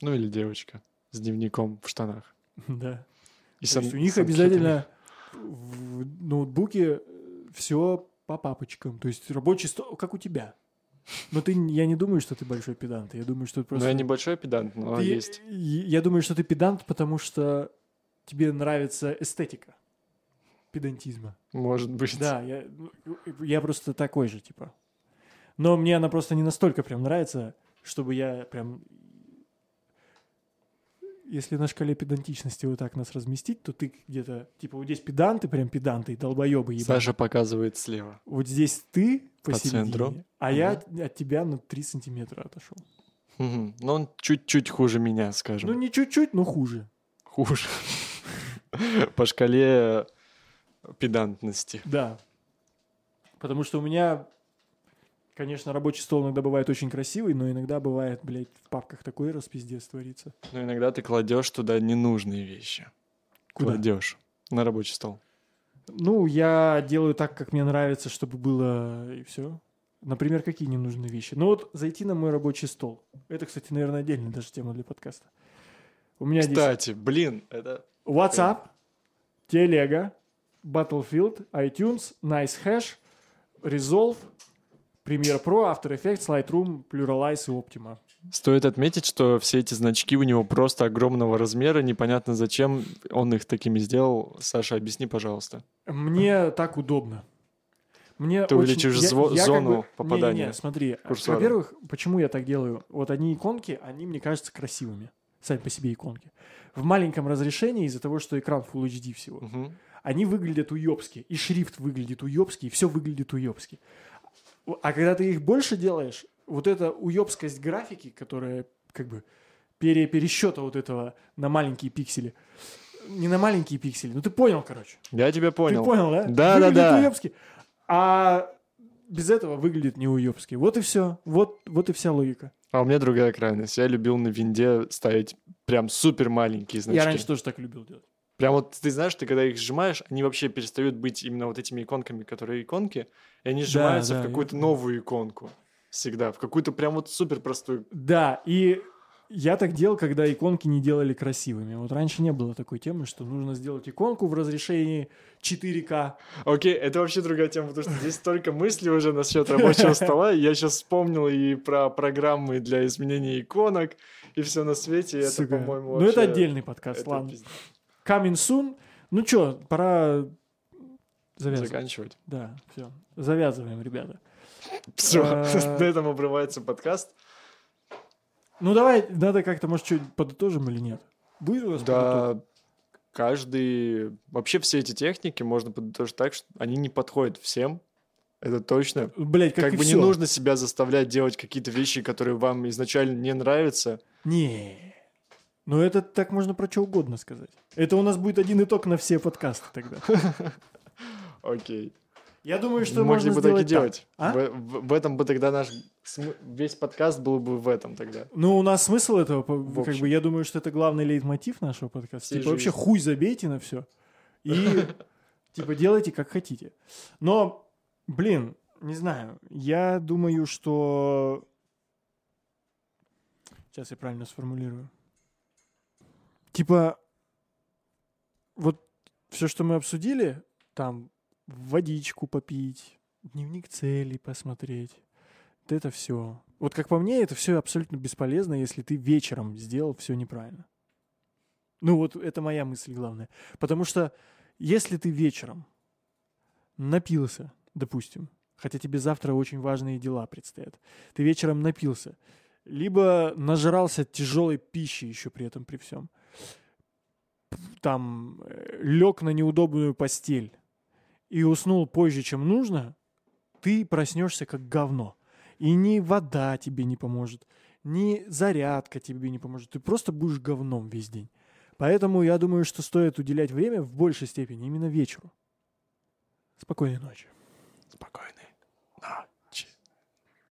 [SPEAKER 2] Ну, или девочка с дневником в штанах. <laughs>
[SPEAKER 1] Да.
[SPEAKER 2] И
[SPEAKER 1] То
[SPEAKER 2] с ан-
[SPEAKER 1] есть у них обязательно в ноутбуке все по папочкам. То есть рабочий стол, как у тебя. Но ты, я не думаю, что ты большой педант. Я думаю, что ты
[SPEAKER 2] Ну,
[SPEAKER 1] просто...
[SPEAKER 2] я небольшой педант, но
[SPEAKER 1] Ты-
[SPEAKER 2] есть.
[SPEAKER 1] Я думаю, что ты педант, потому что тебе нравится эстетика. педантизма.
[SPEAKER 2] Может быть.
[SPEAKER 1] Да, я, ну, я просто такой же, типа. Но мне она просто не настолько прям нравится, чтобы я прям... Если на шкале педантичности вот так нас разместить, то ты где-то, типа, вот здесь педанты, прям педанты, долбоебы ебаные.
[SPEAKER 2] Саша показывает слева.
[SPEAKER 1] Вот здесь ты
[SPEAKER 2] По центру.
[SPEAKER 1] а я от, от тебя на 3 сантиметра отошел.
[SPEAKER 2] Мгм. Но он чуть-чуть хуже меня, скажем.
[SPEAKER 1] Ну, не чуть-чуть, но хуже.
[SPEAKER 2] Хуже. <laughs> По шкале педантности.
[SPEAKER 1] Да. Потому что у меня, конечно, рабочий стол иногда бывает очень красивый, но иногда бывает, блядь, в папках такой распиздец творится.
[SPEAKER 2] Но иногда ты кладешь туда ненужные вещи.
[SPEAKER 1] Куда?
[SPEAKER 2] Кладешь на рабочий стол.
[SPEAKER 1] Ну, я делаю так, как мне нравится, чтобы было и все. Например, какие ненужные вещи? Ну вот зайти на мой рабочий стол. Это, кстати, наверное, отдельная даже тема для подкаста. У меня здесь
[SPEAKER 2] Кстати, блин, это...
[SPEAKER 1] WhatsApp, Телега, Battlefield, iTunes, Nice Hash, Resolve, Premiere Pro, After Effects, Lightroom, Pluralize и Optima.
[SPEAKER 2] Стоит отметить, что все эти значки у него просто огромного размера, непонятно зачем он их такими сделал. Саша, объясни, пожалуйста.
[SPEAKER 1] Мне так удобно. Мне
[SPEAKER 2] Ты
[SPEAKER 1] очень-
[SPEAKER 2] увеличиваешь
[SPEAKER 1] я- я как
[SPEAKER 2] зону
[SPEAKER 1] бы-
[SPEAKER 2] попадания
[SPEAKER 1] Не-не-не, смотри.
[SPEAKER 2] курсора.
[SPEAKER 1] Во-первых, почему я так делаю? Вот они иконки, они мне кажутся красивыми. Сами по себе иконки. В маленьком разрешении из-за того, что экран Full HD всего.
[SPEAKER 2] Мгм.
[SPEAKER 1] Они выглядят уёбски. И шрифт выглядит уёбски, и все выглядит уёбски. А когда ты их больше делаешь, вот эта уёбскость графики, которая как бы пере пересчета вот этого на маленькие пиксели. Не на маленькие пиксели, ну ты понял, короче.
[SPEAKER 2] Я тебя понял.
[SPEAKER 1] Ты понял, да?
[SPEAKER 2] Да,
[SPEAKER 1] выглядит
[SPEAKER 2] да, да.
[SPEAKER 1] уёбски. А без этого выглядит не уёбски. Вот и все. Вот, вот и вся логика.
[SPEAKER 2] А у меня другая крайность. Я любил на винде ставить прям супер маленькие значки.
[SPEAKER 1] Я раньше тоже так любил делать.
[SPEAKER 2] Прям вот ты знаешь, ты когда их сжимаешь, они вообще перестают быть именно вот этими иконками, которые иконки, и они сжимаются
[SPEAKER 1] да,
[SPEAKER 2] в
[SPEAKER 1] я
[SPEAKER 2] какую-то
[SPEAKER 1] понял.
[SPEAKER 2] новую иконку. Всегда. В какую-то прям вот супер простую.
[SPEAKER 1] Да, и я так делал, когда иконки не делали красивыми. Вот раньше не было такой темы, что нужно сделать иконку в разрешении 4К.
[SPEAKER 2] Окей, это вообще другая тема, потому что здесь столько мыслей уже насчет рабочего <laughs> стола. Я сейчас вспомнил и про программы для изменения иконок, и все на свете. Это, по-моему,
[SPEAKER 1] Ну, это
[SPEAKER 2] вообще-
[SPEAKER 1] отдельный подкаст, ладно. Coming soon. Ну чё, пора завязывать.
[SPEAKER 2] Заканчивать.
[SPEAKER 1] Да, все. Завязываем, ребята.
[SPEAKER 2] Все,
[SPEAKER 1] А- <laughs>
[SPEAKER 2] на этом обрывается подкаст.
[SPEAKER 1] Ну давай, надо как-то, может, что подытожим или нет? Будет у вас?
[SPEAKER 2] Да, каждый... Вообще все эти техники можно подытожить так, что они не подходят всем. Это точно.
[SPEAKER 1] Блять, как,
[SPEAKER 2] Как, бы
[SPEAKER 1] всё.
[SPEAKER 2] не нужно себя заставлять делать какие-то вещи, которые вам изначально не нравятся.
[SPEAKER 1] Не. Ну это так можно про что угодно сказать. Это у нас будет один итог на все подкасты тогда. <laughs>
[SPEAKER 2] Окей.
[SPEAKER 1] Я думаю, что
[SPEAKER 2] Могли
[SPEAKER 1] можно
[SPEAKER 2] бы так и делать.
[SPEAKER 1] А?
[SPEAKER 2] В, в- в этом бы тогда наш см- весь подкаст был бы в этом тогда.
[SPEAKER 1] Ну, у нас смысл этого,
[SPEAKER 2] В
[SPEAKER 1] как
[SPEAKER 2] общем.
[SPEAKER 1] бы, я думаю, что это главный лейтмотив нашего подкаста. Типа, вообще хуй забейте на все. И, <laughs> типа, делайте как хотите. Но, блин, не знаю, я думаю, что... Сейчас я правильно сформулирую. Типа, вот все, что мы обсудили, там, водичку попить, дневник целей посмотреть, вот это все. Вот как по мне, это все абсолютно бесполезно, если ты вечером сделал все неправильно. Ну вот это моя мысль главная. Потому что если ты вечером напился, допустим, хотя тебе завтра очень важные дела предстоят, ты вечером напился, либо нажрался тяжелой пищи еще при этом при всем, там лег на неудобную постель и уснул позже, чем нужно, ты проснешься как говно. И ни вода тебе не поможет, ни зарядка тебе не поможет. Ты просто будешь говном весь день. Поэтому я думаю, что стоит уделять время в большей степени именно вечеру. Спокойной ночи.